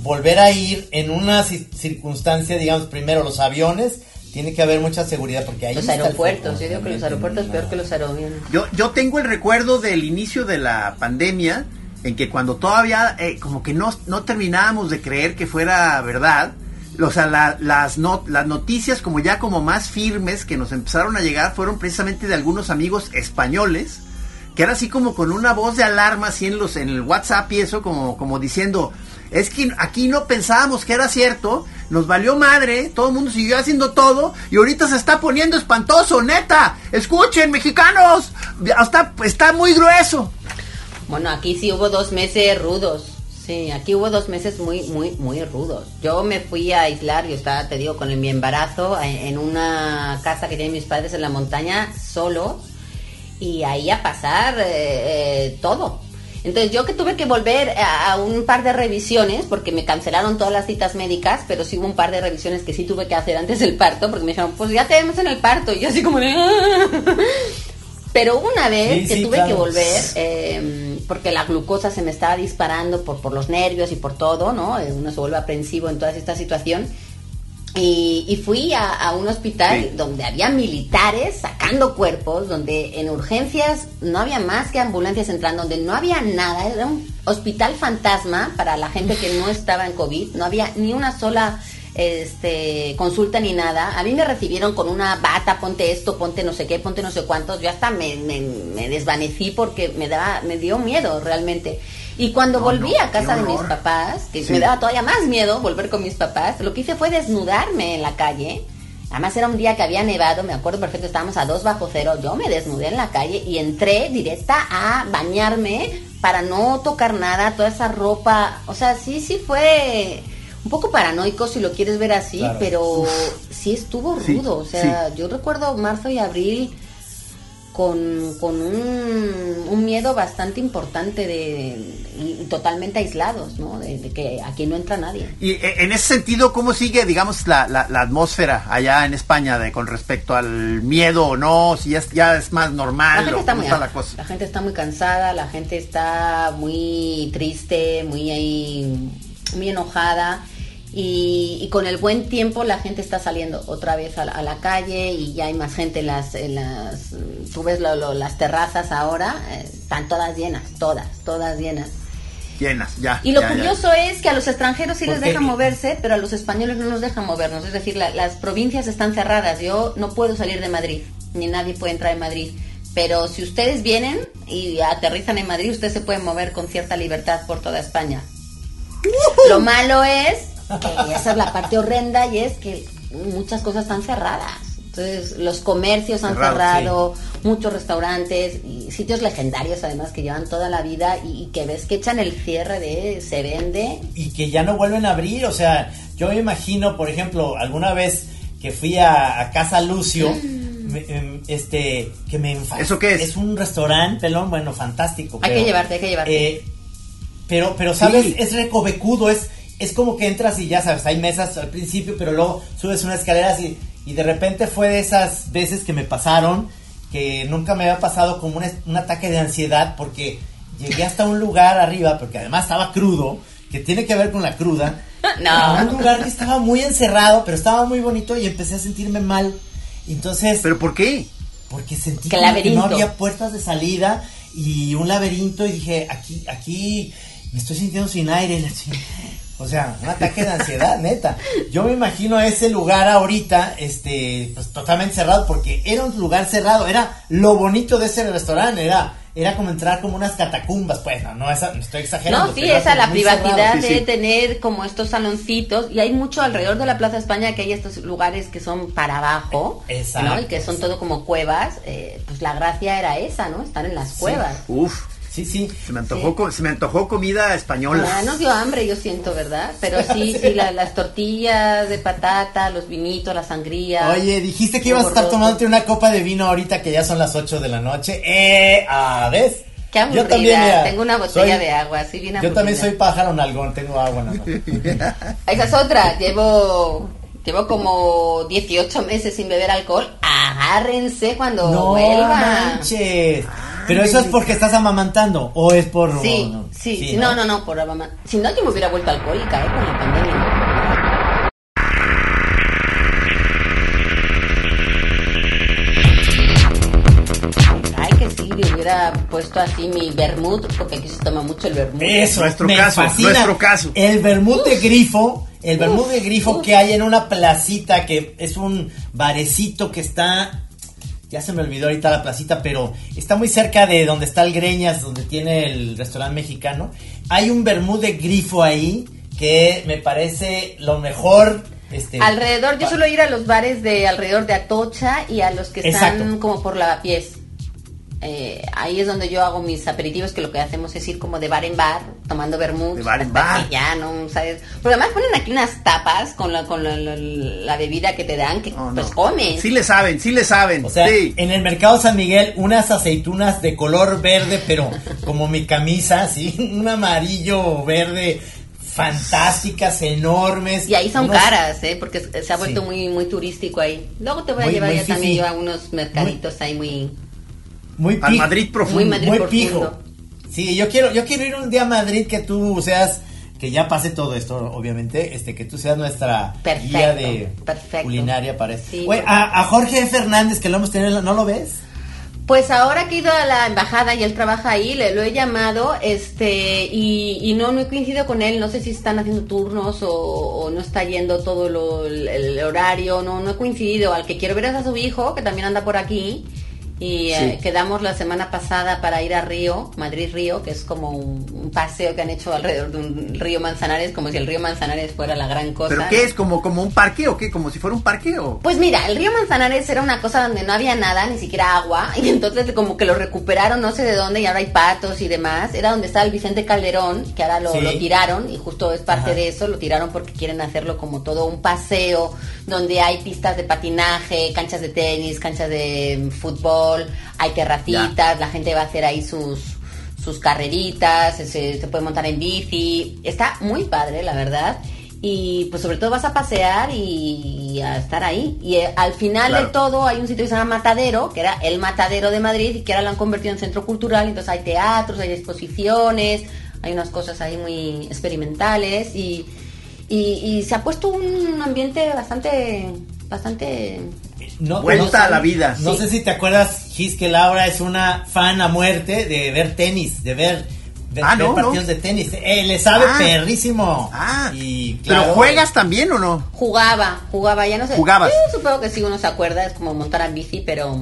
volver a ir en una ci- circunstancia, digamos, primero los aviones, tiene que haber mucha seguridad porque ahí Los aeropuertos, yo digo que los aeropuertos es peor que los aeromiones. Yo, yo tengo el recuerdo del inicio de la pandemia, en que cuando todavía eh, como que no, no terminábamos de creer que fuera verdad, o sea, la- las, no- las noticias como ya como más firmes que nos empezaron a llegar fueron precisamente de algunos amigos españoles, que era así como con una voz de alarma así en, los, en el WhatsApp y eso como, como diciendo, es que aquí no pensábamos que era cierto, nos valió madre, todo el mundo siguió haciendo todo y ahorita se está poniendo espantoso, neta, escuchen mexicanos, está, está muy grueso. Bueno, aquí sí hubo dos meses rudos. Sí, aquí hubo dos meses muy, muy, muy rudos. Yo me fui a aislar, yo estaba, te digo, con mi embarazo en, en una casa que tienen mis padres en la montaña, solo, y ahí a pasar eh, eh, todo. Entonces yo que tuve que volver a, a un par de revisiones, porque me cancelaron todas las citas médicas, pero sí hubo un par de revisiones que sí tuve que hacer antes del parto, porque me dijeron, pues ya te vemos en el parto, y yo así como de... "Ah". Pero una vez Sí, que sí, tuve claro. que volver, eh, porque la glucosa se me estaba disparando por, por los nervios y por todo, ¿no? Eh, Uno se vuelve aprensivo en toda esta situación. Y, y fui a, a un hospital Sí. donde había militares sacando cuerpos, donde en urgencias no había más que ambulancias entrando, donde no había nada, era un hospital fantasma para la gente que no estaba en COVID, no había ni una sola este, consulta ni nada. A mí me recibieron con una bata, ponte esto, ponte no sé qué, ponte no sé cuántos. Yo hasta me, me- me desvanecí porque me daba, me dio miedo realmente. Y cuando No, volví no, a casa de mis papás, que Sí. me daba todavía más miedo volver con mis papás, lo que hice fue desnudarme en la calle. Además era un día que había nevado, me acuerdo perfecto, estábamos a dos bajo cero, yo me desnudé en la calle y entré directa a bañarme para no tocar nada, toda esa ropa, o sea, sí, sí fue un poco paranoico si lo quieres ver así, Claro. pero sí estuvo Sí, rudo, o sea, yo recuerdo marzo y abril con, con un, un miedo bastante importante de y, totalmente aislados, ¿no? De, de que aquí no entra nadie. Y eh, en ese sentido, ¿cómo sigue, digamos, la, la, la atmósfera allá en España de, con respecto al miedo o no? Si ya es, ya es más La normal gente o está muy está la cosa. la gente está muy cansada, la gente está muy triste, muy muy enojada. Y, y con el buen tiempo la gente está saliendo otra vez a la, a la calle y ya hay más gente en las, en las tú ves lo- lo- las terrazas ahora, eh, están todas llenas, todas, todas llenas. Llenas, ya. Y lo ya, ya. curioso es que a los extranjeros sí les dejan moverse, pero a los españoles no nos dejan movernos. Es decir, la- las provincias están cerradas. Yo no puedo salir de Madrid, ni nadie puede entrar en Madrid. Pero si ustedes vienen y aterrizan en Madrid, ustedes se pueden mover con cierta libertad por toda España. Lo malo es, que esa es la parte horrenda, y es que muchas cosas están cerradas. Entonces, los comercios han Cerrado, cerrado, muchos restaurantes y sitios legendarios además que llevan toda la vida y, y que ves que echan el cierre de se vende. y que ya no vuelven a abrir. O sea, yo me imagino, por ejemplo, alguna vez que fui a, a Casa Lucio, me- em, este, que me enfa- ¿Eso qué es? Es un restaurante, pelón, bueno, fantástico. Hay que llevarte, hay que llevarte. eh, pero, pero, ¿sabes? Sí. Es recovecudo, es, es como que entras y ya sabes, hay mesas al principio, pero luego subes unas escaleras y, y de repente fue de esas veces que me pasaron, que nunca me había pasado como un, un ataque de ansiedad, porque llegué hasta un lugar arriba, porque además estaba crudo, que tiene que ver con la cruda. <laughs> No. Un lugar que estaba muy encerrado, pero estaba muy bonito y empecé a sentirme mal. Entonces, ¿Pero por qué? porque sentí Que que no había puertas de salida y un laberinto y dije, aquí, aquí me estoy sintiendo sin aire. O sea, un ataque de ansiedad, neta. Yo me imagino ese lugar ahorita, este, pues totalmente cerrado, porque era un lugar cerrado, era lo bonito de ese restaurante, era, era como entrar como unas catacumbas, pues, no, no, esa- no estoy exagerando. No, sí, esa la privacidad. Sí, de sí. tener como estos saloncitos y hay mucho alrededor de la Plaza España que hay estos lugares que son para abajo, Exacto. ¿no? Y que son todo como cuevas, eh, pues la gracia era esa, ¿no? Estar en las cuevas. Uf, Sí, sí. se me antojó, Sí. co- se me antojó comida española. Ah, nos dio hambre, yo siento, ¿verdad? Pero sí, sí, la- las tortillas de patata, los vinitos, la sangría. Oye, dijiste que ibas a estar tomándote una copa de vino ahorita que ya son las 8 de la noche. Eh, a ver. Qué aburrida, Yo también, mira, tengo una botella soy- de agua, así bien Yo también aburrida. soy pájaro nalgón, tengo agua nada más. <laughs> Esa es otra, llevo llevo como 18 meses sin beber alcohol. Agárrense cuando No vuelva. manches. Pero eso es porque estás amamantando o es por Sí, no, sí, sí, no, no, no, por mamá. Si no, yo me hubiera vuelto alcohólica, ¿eh? Con la pandemia. Ay, que sí, me hubiera hubiera puesto así mi vermut, porque aquí se toma mucho el vermut. Eso, Nuestro me caso, fascina. nuestro caso. El vermut de grifo, el vermut de grifo uf. que hay en una placita que es un barecito que está ya se me olvidó ahorita la placita, pero está muy cerca de donde está el Greñas, donde tiene el restaurante mexicano. Hay un vermut de grifo ahí que me parece lo mejor. Este, Alrededor, yo suelo ir a los bares de alrededor de Atocha y a los que están Exacto. como por lavapiés. Eh, ahí es donde yo hago mis aperitivos, que lo que hacemos es ir como de bar en bar, tomando vermut. De bar en bar. que Ya, ¿no? ¿Sabes? Porque además ponen aquí unas tapas con la, con la, la- la bebida que te dan, que no. pues comes. Sí le saben, sí le saben. O sea, sí. en el mercado San Miguel, unas aceitunas de color verde, pero como mi camisa, ¿sí? <laughs> Un amarillo verde, fantásticas, enormes. Y ahí son unos- caras, ¿eh? Porque se ha vuelto Sí. muy muy turístico ahí. Luego te voy a Muy- llevar muy ya también yo a unos mercaditos ahí muy... Muy Al Madrid profundo. Muy Madrid muy profundo. pijo. Sí, yo quiero, yo quiero ir un día a Madrid que tú seas, que ya pase todo esto, obviamente, este, que tú seas nuestra Perfecto, guía de perfecto. culinaria para. Sí. Güey, a, a Jorge Fernández, que lo hemos tenido, ¿no lo ves? Pues ahora que he ido a la embajada y él trabaja ahí, le lo he llamado, este, y, y no, no he coincidido con él, no sé si están haciendo turnos o, o no está yendo todo lo- el, el horario, no, no he coincidido. Al que quiero ver es a su hijo, que también anda por aquí, y eh, quedamos la semana pasada para ir a Río, Madrid-Río, que es como un, un paseo que han hecho alrededor de un río Manzanares, como si el río Manzanares fuera la gran cosa. ¿Pero qué es? ¿Como, ¿Como un parque o qué? ¿Como si fuera un parque o...? Pues mira, el río Manzanares era una cosa donde no había nada, ni siquiera agua, <laughs> y entonces como que lo recuperaron no sé de dónde y ahora hay patos y demás. Era donde estaba el Vicente Calderón, que ahora lo, Sí. lo tiraron y justo es parte Ajá. de eso, lo tiraron porque quieren hacerlo como todo un paseo donde hay pistas de patinaje, canchas de tenis, canchas de fútbol, hay terracitas, la gente va a hacer ahí sus sus carreritas, se, se puede montar en bici, está muy padre la verdad. Y pues sobre todo vas a pasear y a estar ahí. Y eh, al final Claro. de todo hay un sitio que se llama Matadero, que era el Matadero de Madrid y que ahora lo han convertido en centro cultural, entonces hay teatros, hay exposiciones, hay unas cosas ahí muy experimentales. Y, y, y se ha puesto un ambiente bastante bastante No, Vuelta no a la sé- vida. No Sí. sé si te acuerdas, Gis, que Laura es una fan a muerte de ver tenis, de ver, de Ah, ver no, partidos no. de tenis. Eh, le sabe Ah. perrísimo. Ah, y ¿pero claro, juegas también o no? Jugaba, jugaba, ya no sé. Jugabas. Yo supongo que sí uno se acuerda, es como montar en bici, pero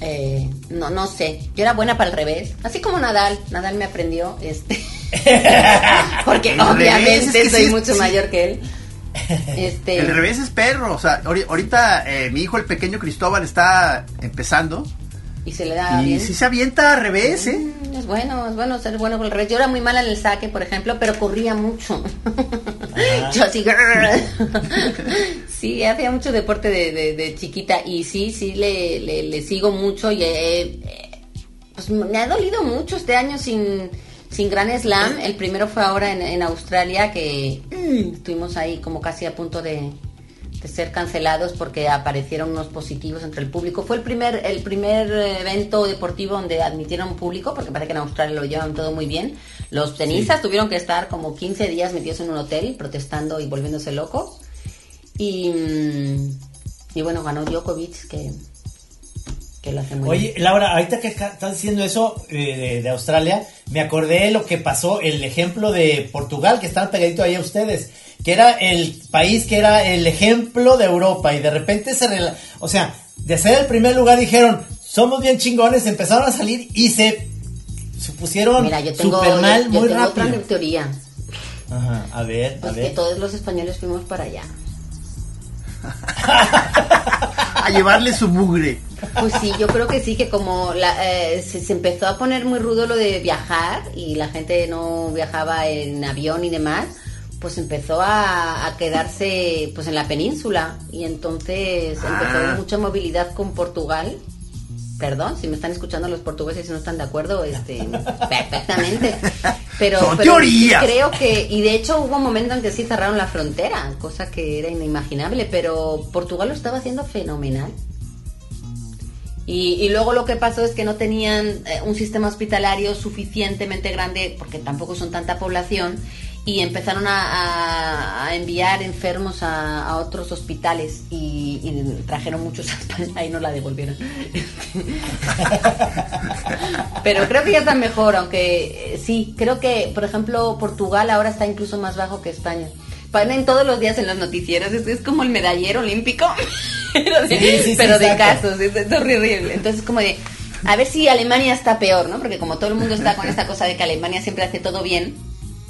eh, no, no sé. Yo era buena para el revés. Así como Nadal, Nadal me aprendió, este. <laughs> Porque obviamente es que soy sí, mucho sí. mayor que él. <laughs> Este. El revés es perro, o sea, ahori- ahorita eh, mi hijo el pequeño Cristóbal está empezando Y se le da y bien. sí se avienta al revés, ¿eh? Mm, Es bueno, es bueno ser bueno con el revés. Yo era muy mala en el saque, por ejemplo, pero corría mucho. <laughs> Yo así. <laughs> sí, hacía mucho deporte de, de- de chiquita y sí, sí, le, le- le sigo mucho y eh, eh, pues me ha dolido mucho este año sin, sin Gran Slam. El primero fue ahora en, en Australia que mm, estuvimos ahí como casi a punto de, de ser cancelados porque aparecieron unos positivos entre el público. Fue el primer el primer evento deportivo donde admitieron público porque parece que en Australia lo llevan todo muy bien. Los tenistas tuvieron que estar como 15 días metidos en un hotel protestando y volviéndose locos. Y, mm, y bueno, ganó Djokovic que, que lo hace muy Oye, bien. Laura, ahorita que estás diciendo eso eh, de, de Australia, me acordé de lo que pasó, el ejemplo de Portugal, que están pegadito ahí a ustedes, que era el país que era el ejemplo de Europa y de repente se... rela- O sea, de ser el primer lugar dijeron, somos bien chingones, empezaron a salir y se, se pusieron Mira, yo tengo, super mal yo- yo muy tengo rápido. otra teoría. Ajá, a ver, a Pues que ver. todos los españoles fuimos para allá. <laughs> A llevarle su mugre. Pues sí, yo creo que sí, que como la, eh, se, se empezó a poner muy rudo lo de viajar y la gente no viajaba en avión y demás, pues empezó a, a quedarse pues en la península y entonces empezó Ah. mucha movilidad con Portugal. Perdón, si me están escuchando los portugueses y no están de acuerdo, este, <laughs> perfectamente. Pero, Son pero teorías. creo que, y de hecho hubo un momento en que sí cerraron la frontera, cosa que era inimaginable, pero Portugal lo estaba haciendo fenomenal. Y, y luego lo que pasó es que no tenían eh, un sistema hospitalario suficientemente grande, porque tampoco son tanta población, y empezaron a, enviar enfermos a, otros hospitales y, y trajeron muchos a España y no la devolvieron. <laughs> Pero creo que ya está mejor, aunque eh, sí, creo que, por ejemplo, Portugal ahora está incluso más bajo que España. Ponen todos los días en los noticieros, es, es como el medallero olímpico, <laughs> pero de, Sí, sí, sí, pero de exacto. casos, es, es horrible. Entonces, como de, a ver si Alemania está peor, ¿no? Porque como todo el mundo está con esta cosa de que Alemania siempre hace todo bien,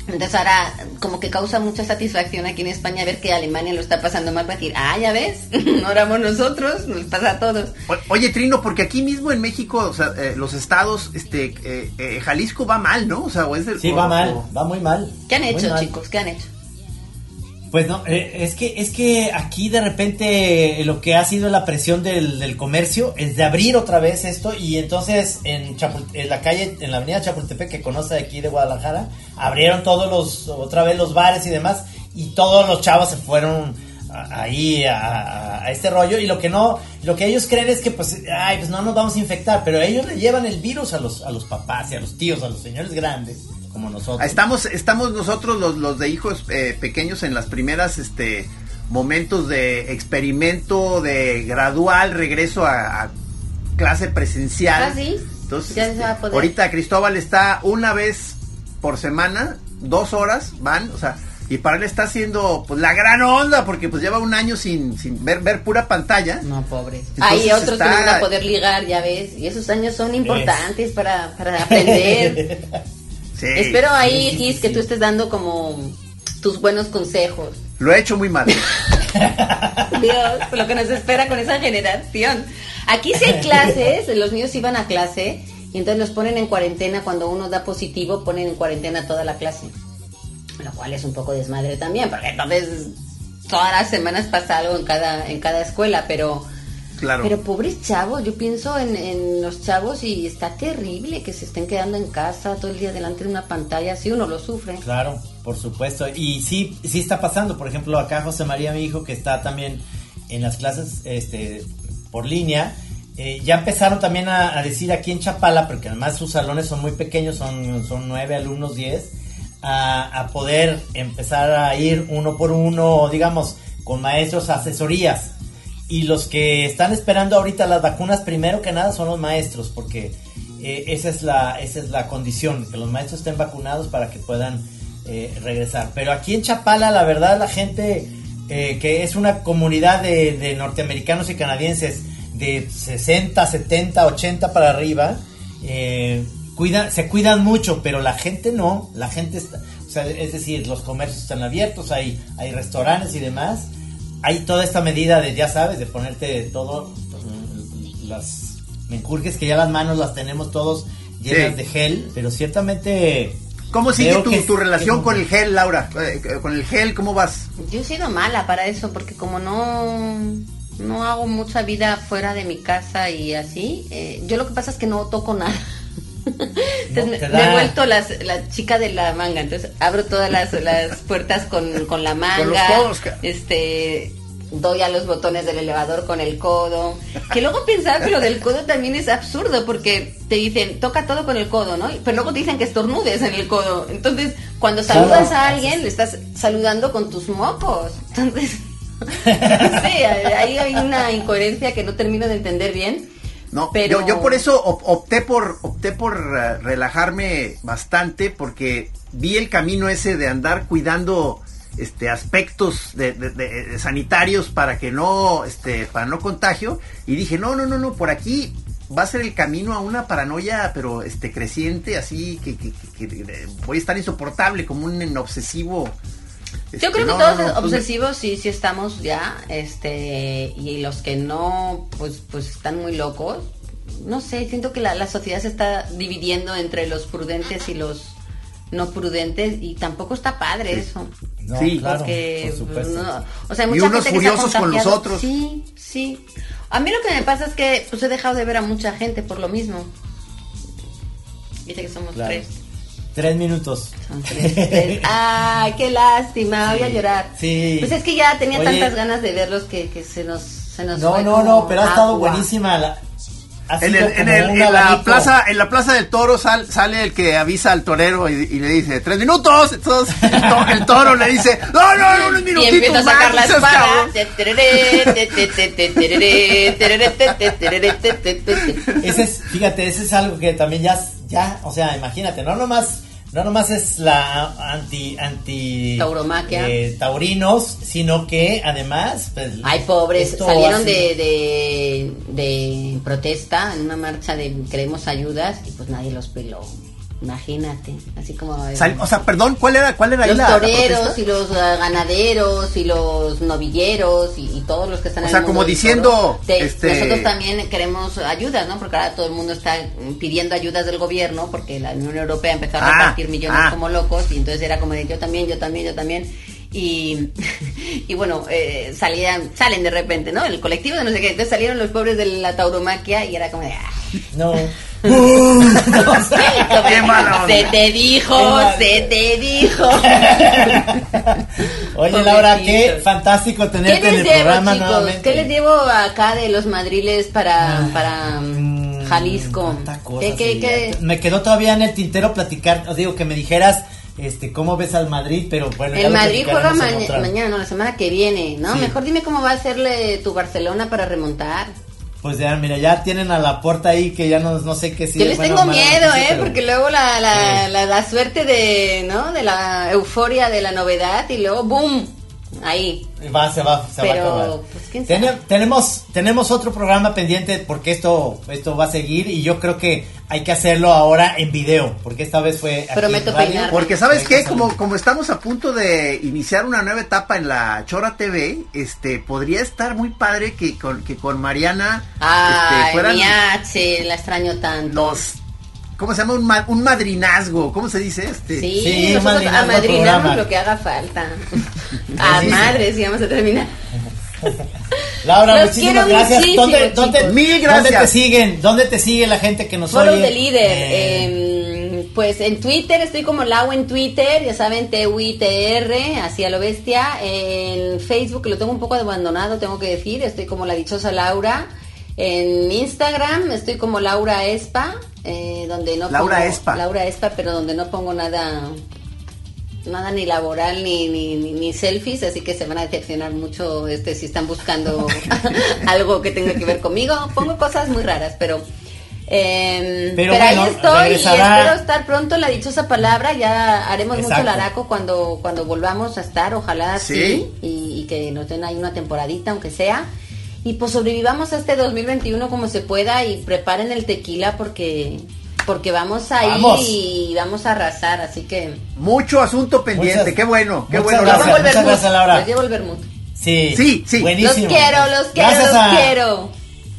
entonces ahora como que causa mucha satisfacción aquí en España ver que Alemania lo está pasando mal para decir, ah, ya ves, <laughs> no éramos nosotros, nos pasa a todos. O- Oye, Trino, porque aquí mismo en México, o sea, eh, los estados, este, eh, eh, Jalisco va mal, ¿no? O sea, o es del- Sí, o- va mal, o- va muy mal. ¿Qué han hecho, chicos? ¿Qué han hecho? Pues no, eh, es que es que aquí de repente eh, lo que ha sido la presión del, del comercio es de abrir otra vez esto y entonces en, en la calle, en la avenida Chapultepec que conoce aquí de Guadalajara, abrieron todos los, otra vez los bares y demás y todos los chavos se fueron ahí a- a este rollo y lo que no, lo que ellos creen es que pues, ay, pues no nos vamos a infectar, pero ellos le llevan el virus a los, a los papás y a los tíos, a los señores grandes como nosotros. Estamos, estamos nosotros los, los de hijos eh, pequeños en las primeras, este, momentos de experimento, de gradual regreso a, a clase presencial. Ah, ¿sí? Entonces, Ya se este, va a poder. ahorita Cristóbal está una vez por semana, dos horas van, o sea, y para él está haciendo pues la gran onda porque pues lleva un año sin, sin ver, ver pura pantalla. No, pobres. Entonces Hay otros está- que no van a poder ligar, ya ves. Y esos años son importantes para, para aprender. <laughs> Sí, Espero ahí, sí, Gis, que tú estés dando como tus buenos consejos. Lo he hecho muy mal. <laughs> Dios, lo que nos espera con esa generación. Aquí sí hay clases, los niños iban a clase y entonces los ponen en cuarentena. Cuando uno da positivo, ponen en cuarentena toda la clase. Lo cual es un poco desmadre también, porque entonces todas las semanas pasa algo en cada, en cada escuela, pero... Claro. Pero pobres chavos, yo pienso en, en los chavos y está terrible que se estén quedando en casa todo el día delante de una pantalla, si uno lo sufre. Claro, por supuesto. Y sí, sí está pasando. Por ejemplo, acá José María, mi hijo, que está también en las clases este, por línea, eh, ya empezaron también a, a decir aquí en Chapala, porque además sus salones son muy pequeños, son, son nueve alumnos, diez, a, a poder empezar a ir uno por uno, digamos, con maestros asesorías. Y los que están esperando ahorita las vacunas, primero que nada, son los maestros, porque eh, esa, es la, esa es la condición, que los maestros estén vacunados para que puedan eh, regresar. Pero aquí en Chapala, la verdad, la gente, eh, que es una comunidad de, de norteamericanos y canadienses de 60, 70, 80 para arriba, cuidan, se cuidan mucho, pero la gente no, la gente es decir, los comercios están abiertos, hay, hay restaurantes y demás, hay toda esta medida de, ya sabes, de ponerte todo, las menjurjes que ya las manos las tenemos todos llenas Sí. de gel, pero ciertamente... ¿Cómo sigue tu, que- tu relación que- con el gel, Laura? Eh, con el gel, ¿cómo vas? Yo he sido mala para eso porque como no no hago mucha vida fuera de mi casa y así, eh, yo lo que pasa es que no toco nada. <laughs> Entonces No, me, he vuelto las, la chica de la manga, entonces abro todas las, las <laughs> puertas con, con la manga, Con los codos, ca- este doy a los botones del elevador con el codo, que luego pensaba que lo del codo también es absurdo porque te dicen toca todo con el codo, ¿no? Pero luego te dicen que estornudes en el codo, entonces cuando saludas a alguien le estás saludando con tus mocos, entonces <laughs> sí, ahí hay una incoherencia que no termino de entender bien. No, pero yo, yo por eso op- opté por opté por eh, relajarme bastante porque vi el camino ese de andar cuidando este aspectos de, de- de- de sanitarios para que no este para no contagio y dije no no no no por aquí va a ser el camino a una paranoia pero este creciente así que, que- que- que, eh, voy a estar insoportable como un obsesivo Yo Este, creo que no, todos no, no, pues, obsesivos sí, sí estamos ya, este, y los que no, pues, pues están muy locos. No sé, siento que la, la sociedad se está dividiendo entre los prudentes y los no prudentes y tampoco está padre eso. No, Sí, claro, porque, por supuesto. no, o sea, hay Y mucha unos gente que se ha furiosos con los contagiado. otros. Sí, sí. A mí lo que me pasa es que pues he dejado de ver a mucha gente por lo mismo. Dice que somos Claro. tres. Tres minutos. Son tres, tres. Ay, qué lástima, voy a llorar. sí. Pues es que ya tenía Oye. tantas ganas de verlos que, que se nos, se nos No, fue no, no, pero ha estado agua. buenísima la, En, el- en el- en la plaza, en la plaza del toro sal- sale el que avisa al torero y, y le dice, tres minutos. Entonces el, to- el toro le dice, no, no, no, unos Y minutitos empieza a sacar la más, seas espada. cabrón". Te- tereré, te- te- te- te- tereré, tereré, te- te- tereré, te- te- te- te. Ese es, fíjate, ese es algo que también ya, ya, o sea, imagínate, no nomás, no nomás es la anti, anti Tauromaquia. eh, taurinos, sino que además, pues, Ay, pobres, salieron así- de, de, de protesta en una marcha de queremos ayudas y pues nadie los peló. Imagínate, así como... Sal- o sea, perdón, ¿cuál era, cuál era ahí los la- la toreros y los ah, ganaderos y los novilleros y, y todos los que están O en sea, el como mundo diciendo, toro, de- este- nosotros también queremos ayudas, ¿no? Porque ahora todo el mundo está pidiendo ayudas del gobierno porque la Unión Europea empezó a Ah, repartir millones ah. como locos y entonces era como de yo también, yo también, yo también. Y, <laughs> y bueno, eh, salían, salen de repente, ¿no? El colectivo de no sé qué. Entonces salieron los pobres de la tauromaquia y era como de... "Ah". No. <laughs> <laughs> Qué mala onda. Se te dijo, Qué se te dijo. <laughs> Oye, Laura, qué fantástico ¿Qué tenerte en les el llevo, programa chicos? nuevamente. ¿Qué les llevo acá de los madriles para, para mm, Mm, Jalisco? tanta cosa, ¿Qué, qué, sí. qué? Me quedó todavía en el tintero platicar, os digo que me dijeras este cómo ves al Madrid, pero bueno, El Madrid juega en mañana, no, la semana que viene, ¿no? Sí. Mejor dime cómo va a hacerle tu Barcelona para remontar. Pues ya, mira, ya tienen a la puerta ahí que ya no, no sé qué sí. Yo les bueno, tengo miedo, noticia, ¿eh? pero- Porque luego la, la, la, la suerte de, ¿no? De la euforia de la novedad y luego ¡boom! Ahí. Va, se va, se Pero, va a acabar. pues, ¿quién Tene- sabe? tenemos, tenemos otro programa pendiente porque esto, esto va a seguir y yo creo que hay que hacerlo ahora en video, porque esta vez fue aquí Prometo en radio. peinarme. Porque sabes qué, como, como estamos a punto de iniciar una nueva etapa en la Chora TV, este, podría estar muy padre que con, que con Mariana este, Ay, fueran mi H, la extraño tanto. los, ¿cómo se llama? Un, ma- un madrinazgo, ¿cómo se dice este? Sí, Sí, nosotros amadrinamos lo que haga falta. A sí. madres, y vamos a terminar. Laura, Los muchísimas quiero gracias. muchísimo, ¿Dónde, dónde. Mil gracias. ¿Dónde te siguen? ¿Dónde te sigue la gente que nos Follow oye? the leader. Eh, em, pues en Twitter estoy como Lau en Twitter, ya saben, T-U-I-T-R, así a lo bestia. En Facebook lo tengo un poco abandonado, tengo que decir, estoy como la dichosa Laura. En Instagram estoy como Laura Espa, eh, donde no Laura pongo- Espa. Laura Espa, pero donde no pongo nada nada ni laboral ni, ni, ni, ni selfies, así que se van a decepcionar mucho este si están buscando <laughs> algo que tenga que ver conmigo. Pongo cosas muy raras, pero em, Pero pero, bueno, ahí estoy regresará. y espero estar pronto en la dichosa palabra. Ya haremos mucho laraco cuando cuando volvamos a estar, ojalá Sí. sí, y, y que nos den ahí una temporadita, aunque sea. Y pues sobrevivamos a este 2021 como se pueda y preparen el tequila porque porque vamos ahí Vamos. y vamos a arrasar, así que Mucho asunto pendiente, Muchas- qué bueno, qué bueno. gracias. Laura. Llevo el muchas vermut, gracias, Laura. les llevo el vermut. Sí, Sí, sí. Buenísimo. Los quiero, los quiero, Gracias los a, quiero.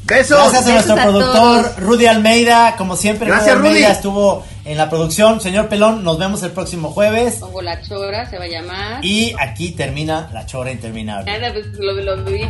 Besos. Gracias a Besos nuestro a productor todos. Rudy Almeida, como siempre. Gracias, Rudy Almeida estuvo en la producción. Señor Pelón, nos vemos el próximo jueves. Pongo la chora, se va a llamar. Y aquí termina la chora interminable. Nada, pues lo, lo vi.